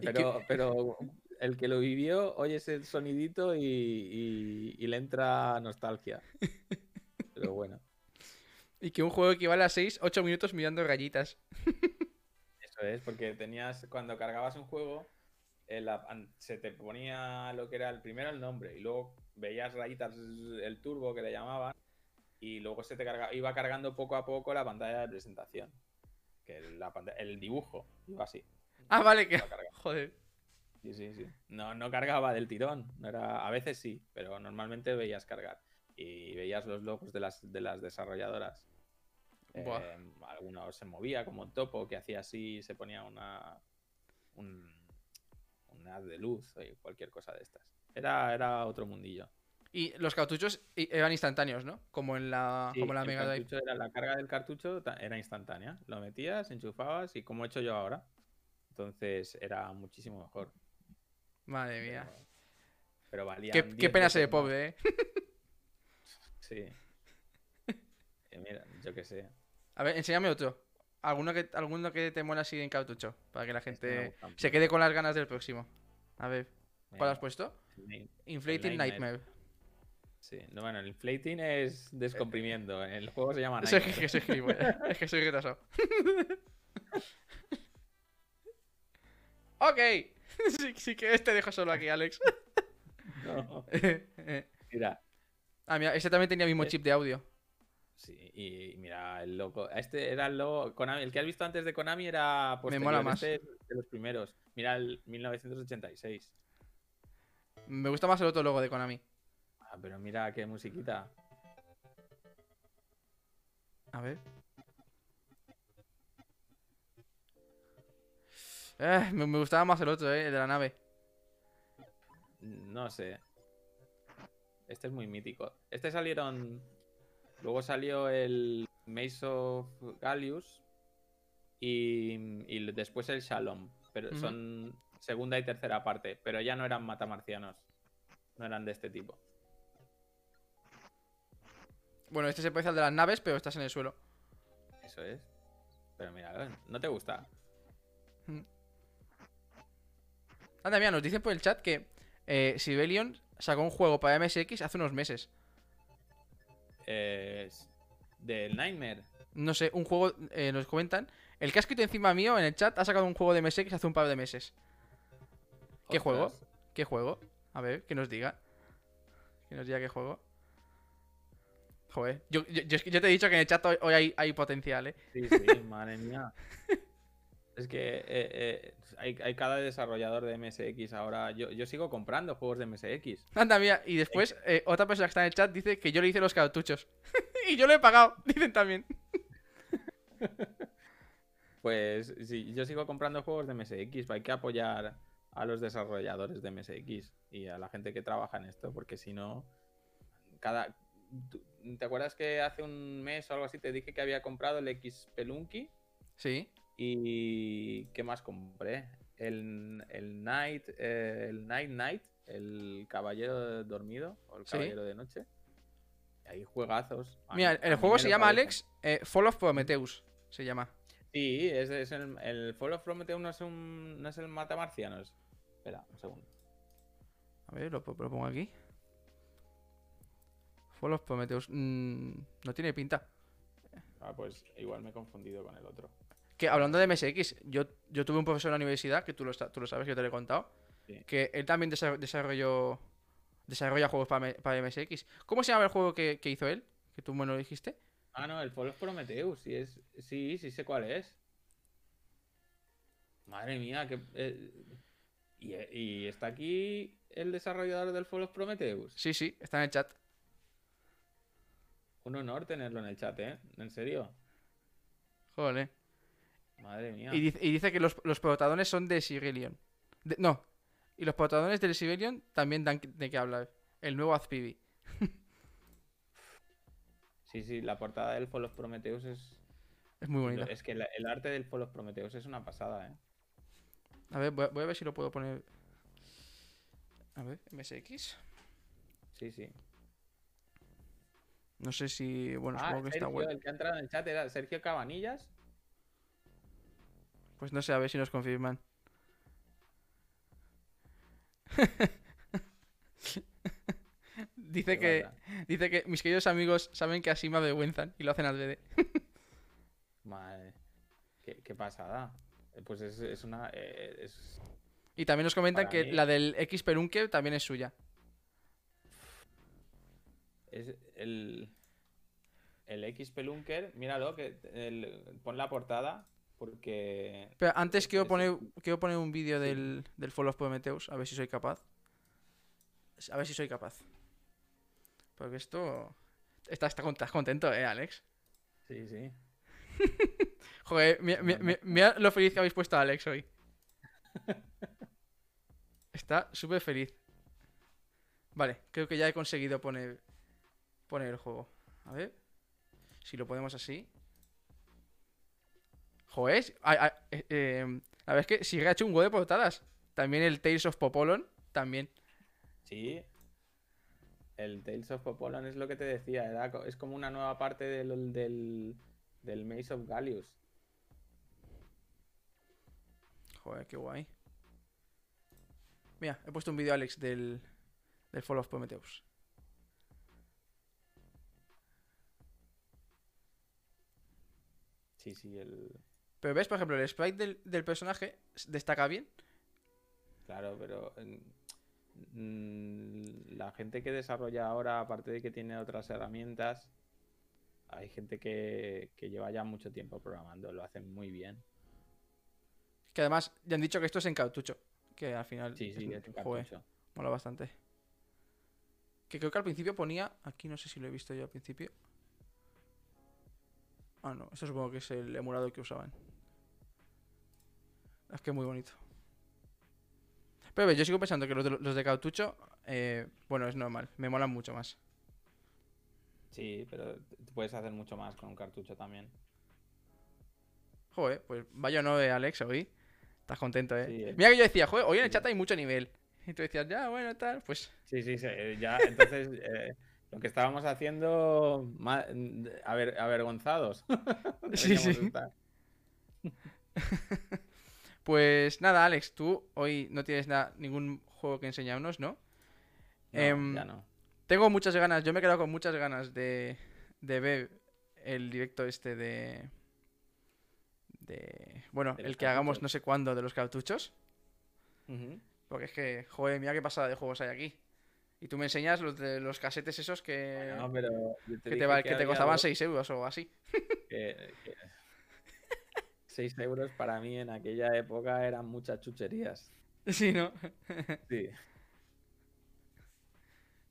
¿Y Pero, pero el que lo vivió oye ese sonidito y, y- y le entra nostalgia. Pero bueno, Y que un juego equivale a 6, 8 minutos mirando rayitas. eso es, porque tenías, cuando cargabas un juego, se te ponía lo que era el primero el nombre y luego veías rayitas el turbo que le llamaban y luego se te carga, iba cargando poco a poco la pantalla de presentación. Que la el dibujo iba así. Ah, vale, que. Joder. Sí, sí, sí. No, no cargaba del tirón. No era... A veces sí, pero normalmente veías cargar. Y veías los logos de las, de las desarrolladoras. Eh, algunos se movía, como Topo, que hacía así, se ponía una. Un, un haz de luz o cualquier cosa de estas. Era, era otro mundillo. Y los cartuchos eran instantáneos, ¿no? Como en la, Sí, como en la Mega Drive. era, la carga del cartucho era instantánea. Lo metías, enchufabas y como he hecho yo ahora. Entonces era muchísimo mejor. Madre mía. Pero, pero valía. Qué, qué pena ser pobre, ¿eh? Sí. Eh, mira, yo qué sé. A ver, enséñame otro. ¿Alguno que, alguno que te mola así en cartucho? Para que la Este gente gusta se quede con las ganas del próximo. A ver, ¿cuál has puesto? Inflating Nightmare. Nightmare. Sí, no, bueno, el inflating es descomprimiendo. En el juego se llama Es que, Nightmare. soy. Es que soy retrasado. ok. sí, sí que te dejo solo aquí, Alex. No, ah, mira, mira, este también tenía el mismo Eh, chip de audio. Sí, y mira, el logo. Este era el logo. Konami, el que has visto antes de Konami era posterior. mola más. Este es de los primeros. Mira el 1986. Me gusta más el otro logo de Konami. Ah, pero mira qué musiquita. A ver. Eh, me, me gustaba más el otro, eh, el de la nave. No sé. Este es muy mítico. Este salieron. Luego salió el Maze of Gallius. Y, y después el Shalom. Pero son segunda y tercera parte. Pero ya no eran matamarcianos. No eran de este tipo. Bueno, este se parece al de las naves, pero estás en el suelo. Eso es. Pero mira, ¿no te gusta? Anda, mira, nos dicen por el chat que eh, Sibelion sacó un juego para MSX hace unos meses. Eh, del Nightmare. No sé, un juego, eh, nos comentan. El escrito encima mío en el chat ha sacado un juego de MSX hace un par de meses. ¿Qué juego? ¿Qué juego? A ver, que nos diga. Que nos diga qué juego. Joder, yo, yo, yo es que yo te he dicho que en el chat hoy, hoy hay, hay potencial, eh. Sí, sí, madre mía. Es que eh, eh, hay, hay cada desarrollador de MSX ahora. Yo, yo sigo comprando juegos de MSX. Anda, mira, y después eh, otra persona que está en el chat dice que yo le hice los cartuchos. y yo lo he pagado, dicen también. Pues sí, yo sigo comprando juegos de MSX. Hay que apoyar a los desarrolladores de MSX y a la gente que trabaja en esto, porque si no, cada. ¿Te acuerdas que hace un mes o algo así te dije que había comprado el X Pelunky? Sí. ¿Y qué más compré? El, el Night, eh, el Night Knight, el caballero dormido o el Sí. caballero de noche. hay juegazos. A Mira, mí- el juego se llama parece. Alex eh, Fall of Prometheus. Se llama. Sí, es, es el, el Fall of Prometheus no es, un, no es el Matamarcianos. Espera, un segundo. A ver, lo, lo pongo aquí. Fall of Prometheus. Mm, no tiene pinta. Ah, pues igual me he confundido con el otro. Que hablando de MSX, yo, yo tuve un profesor en la universidad, que tú lo, tú lo sabes, que yo te lo he contado, Sí. que él también desa- desarrolló desarrolla juegos para, para MSX. ¿Cómo se llama el juego que, que hizo él? Que tú me lo dijiste. Ah, no, el of Prometheus, sí, es, sí, sí sé cuál es. Madre mía, que... eh, y, y está aquí el desarrollador del of Prometheus. Sí, sí, está en el chat. Un honor tenerlo en el chat, ¿eh? ¿En serio? Joder. Madre mía. Y dice, y dice que los, los protagones son de Sibelion. De- no. Y los protagonistas del Sibelion también dan de qué hablar. El nuevo Azpivi. Sí, sí, la portada del Fall of Prometheus es... Es muy bonita. Es que la- el arte del Fall of Prometheus es una pasada, ¿eh? A ver, voy a, voy a ver si lo puedo poner. A ver, MSX. Sí, sí. No sé si. Bueno, Ah, supongo que está web. el que ha entrado en el chat era Sergio Cabanillas. Pues no sé, a ver si nos confirman. dice Qué que, barra. dice que mis queridos amigos saben que así me avergüenzan y lo hacen adrede. Madre. Qué, qué pasada. Eh, Pues es, es una... eh, es- Y también nos comentan Para que mí- la del X Perunque también es suya. Es el, el X Pelunker, míralo, que el- pon la portada, porque Pero antes quiero poner, quiero poner un vídeo del, del Fall of Prometheus, a ver si soy capaz. A ver si soy capaz. Porque esto... Está, está, con- estás contento, ¿eh, Alex? sí, sí. Joder, mira, mira- mira- mira lo feliz que habéis puesto a Alex hoy. Está súper feliz. Vale, creo que ya he conseguido poner, poner el juego. A ver. Si lo ponemos así. Joder, ay, ay, eh, eh, la verdad es que ha hecho un huevo de portadas. También el Tales of Popolon. También. Sí. El Tales of Popolon es lo que te decía, era, es como una nueva parte del, del, del Maze of Gallius. Joder, qué guay. Mira, he puesto un vídeo, Alex, del, del Fall of Prometheus. Sí, sí, el... Pero ves, por ejemplo, el sprite del, del personaje destaca bien. Claro, pero mm, la gente que desarrolla ahora, aparte de que tiene otras herramientas, hay gente que, que lleva ya mucho tiempo programando, lo hacen muy bien. Que además ya han dicho que esto es en cartucho. Que al final. Sí, sí, es- es un joder, cartucho. mola bastante. Que creo que al principio ponía. Aquí no sé si lo he visto yo al principio. Ah, no. Esto supongo que es el emulador que usaban. Es que es muy bonito. Pero ve, yo sigo pensando que los de, los de eh, bueno, es normal. Me molan mucho más. Sí, pero puedes hacer mucho más con un cartucho también. Joder, pues vaya no de Alex hoy. Estás contento, eh. Sí, eh. Mira que yo decía, joder, hoy en el chat hay mucho nivel. Y tú decías, ya, bueno, tal. Pues Sí, sí, sí, eh, ya, entonces eh, lo que estábamos haciendo, ver, avergonzados. Sí, sí. Pues nada, Alex, tú hoy no tienes na- ningún juego que enseñarnos, ¿no? No, Em, ya no. Tengo muchas ganas, yo me he quedado con muchas ganas de, de ver el directo este de... de bueno, De el que hagamos no sé cuándo de los cartuchos. Porque es que, joder, mira qué pasada de juegos hay aquí. Y tú me enseñas los de los casetes esos que, Bueno, pero que te, que te costaban dos 6 euros o así. que- 6 euros para mí en aquella época eran muchas chucherías. Sí, ¿no? Sí.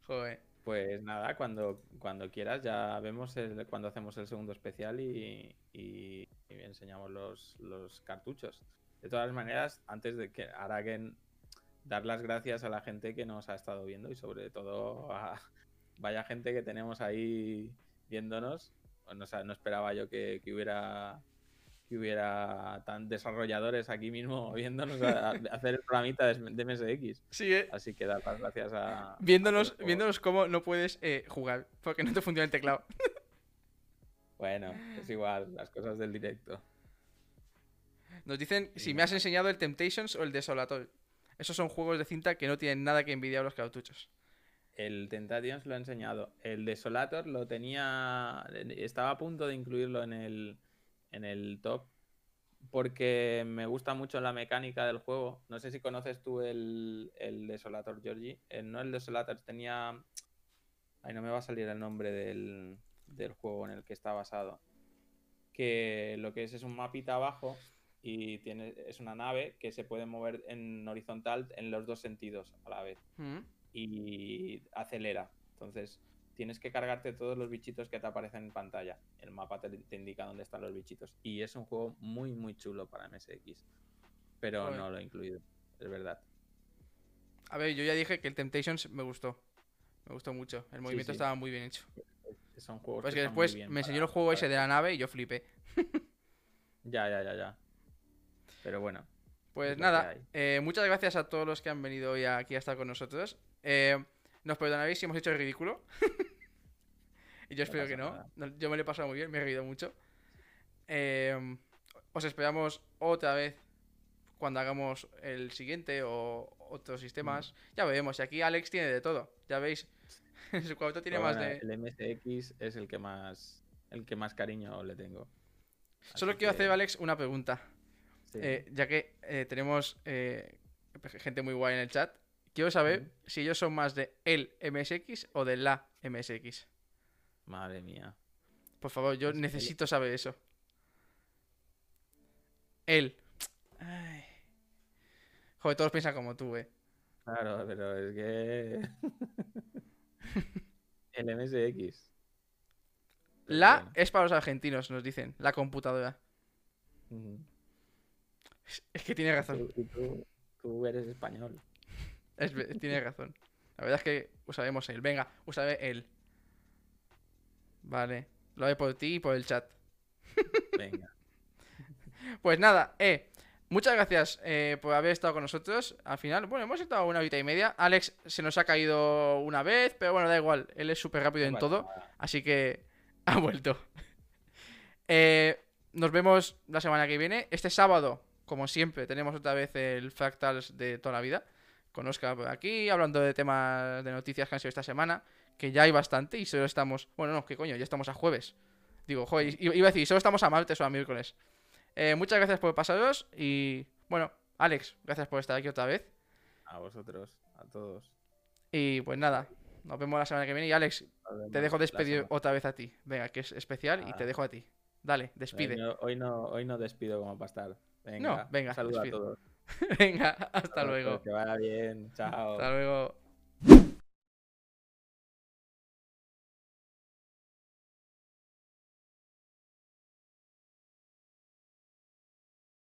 Joder. Pues nada, cuando, cuando quieras ya vemos el, cuando hacemos el segundo especial y, y- y enseñamos los, los cartuchos. De todas maneras, antes de que ahora que dar las gracias a la gente que nos ha estado viendo y sobre todo a vaya gente que tenemos ahí viéndonos. No, esperaba yo que, que hubiera que hubiera tan desarrolladores aquí mismo viéndonos a, a hacer el programita de, de MSX. Sí, eh, Así que dar las gracias a. Viéndonos, a viéndonos cómo no puedes eh, jugar, porque no te funciona el teclado. Bueno, es igual, las cosas del directo. Nos dicen si me has enseñado el Temptations o el Desolator. Esos son juegos de cinta que no tienen nada que envidiar a los cartuchos. El Tentations lo he enseñado. El Desolator lo tenía. Estaba a punto de incluirlo en el, en el top. Porque me gusta mucho la mecánica del juego. No sé si conoces tú el, el Desolator, Georgie. Eh, no el Desolator, tenía. Ay, no me va a salir el nombre del, del juego en el que está basado. Que lo que es es un mapita abajo y tiene, es una nave que se puede mover en horizontal en los dos sentidos a la vez Mm. y acelera. Entonces, tienes que cargarte todos los bichitos que te aparecen en pantalla. El mapa te, te indica dónde están los bichitos. Y es un juego muy, muy chulo para MSX. Pero no lo he incluido, es verdad. A ver, yo ya dije que el Temptations me gustó. Me gustó mucho. El movimiento sí. estaba muy bien hecho. Son juegos Pues que después me enseñó el juego ese de la nave y yo flipé. Ya, ya, ya, ya. Pero bueno, Pues Es nada, eh, muchas gracias a todos los que han venido hoy aquí a estar con nosotros. Eh, nos perdonaréis si hemos hecho el ridículo. y yo espero que no. Yo me lo he pasado muy bien, me he reído mucho. Eh, os esperamos otra vez cuando hagamos el siguiente o otros sistemas. Ya veremos. Y aquí Alex tiene de todo. Ya veis, su cuarto tiene más de. el MSX es el que más el que más cariño le tengo. Solo quiero que, hacer, Alex, una pregunta. sí. Eh, ya que eh, tenemos eh, gente muy guay en el chat, quiero saber si ellos son más de el MSX o de la MSX. Madre mía. Por favor, yo Es el- necesito saber eso. Él. Ay. Joder, todos piensan como tú, eh. Claro, pero es que. el MSX. La bueno. es para los argentinos, nos dicen. La computadora. Es- Es que tiene razón. Tú, tú, tú eres español. Es tiene razón. La verdad es que usaremos él. Venga, usaré él. Vale. Lo haré por ti y por el chat. Venga. Pues nada, eh. Muchas gracias eh, por haber estado con nosotros. Al final, bueno, hemos estado una horita y media. Alex se nos ha caído una vez, pero bueno, da igual. Él es súper rápido en todo, así que ha vuelto. Eh, nos vemos la semana que viene. Este sábado, como siempre, tenemos otra vez el Fractals de toda la vida. Con Oscar por aquí, hablando de temas de noticias que han sido esta semana. Que ya hay bastante y solo estamos. Bueno, no, ¿qué coño? Ya estamos a jueves. Digo, joder, iba a decir, solo estamos a martes o a miércoles. Eh, muchas gracias por pasaros y bueno, Alex, gracias por estar aquí otra vez. A vosotros, a todos. Y pues nada, nos vemos la semana que viene y Alex, vemos te dejo despedir otra vez a ti. Venga, que es especial y te Ah. dejo a ti. Dale, Hoy despide. no, hoy, no, hoy no despido como para estar. Venga, No, venga, un saludo despide. a todos. Venga, hasta luego. Que vaya bien. Chao. Hasta luego.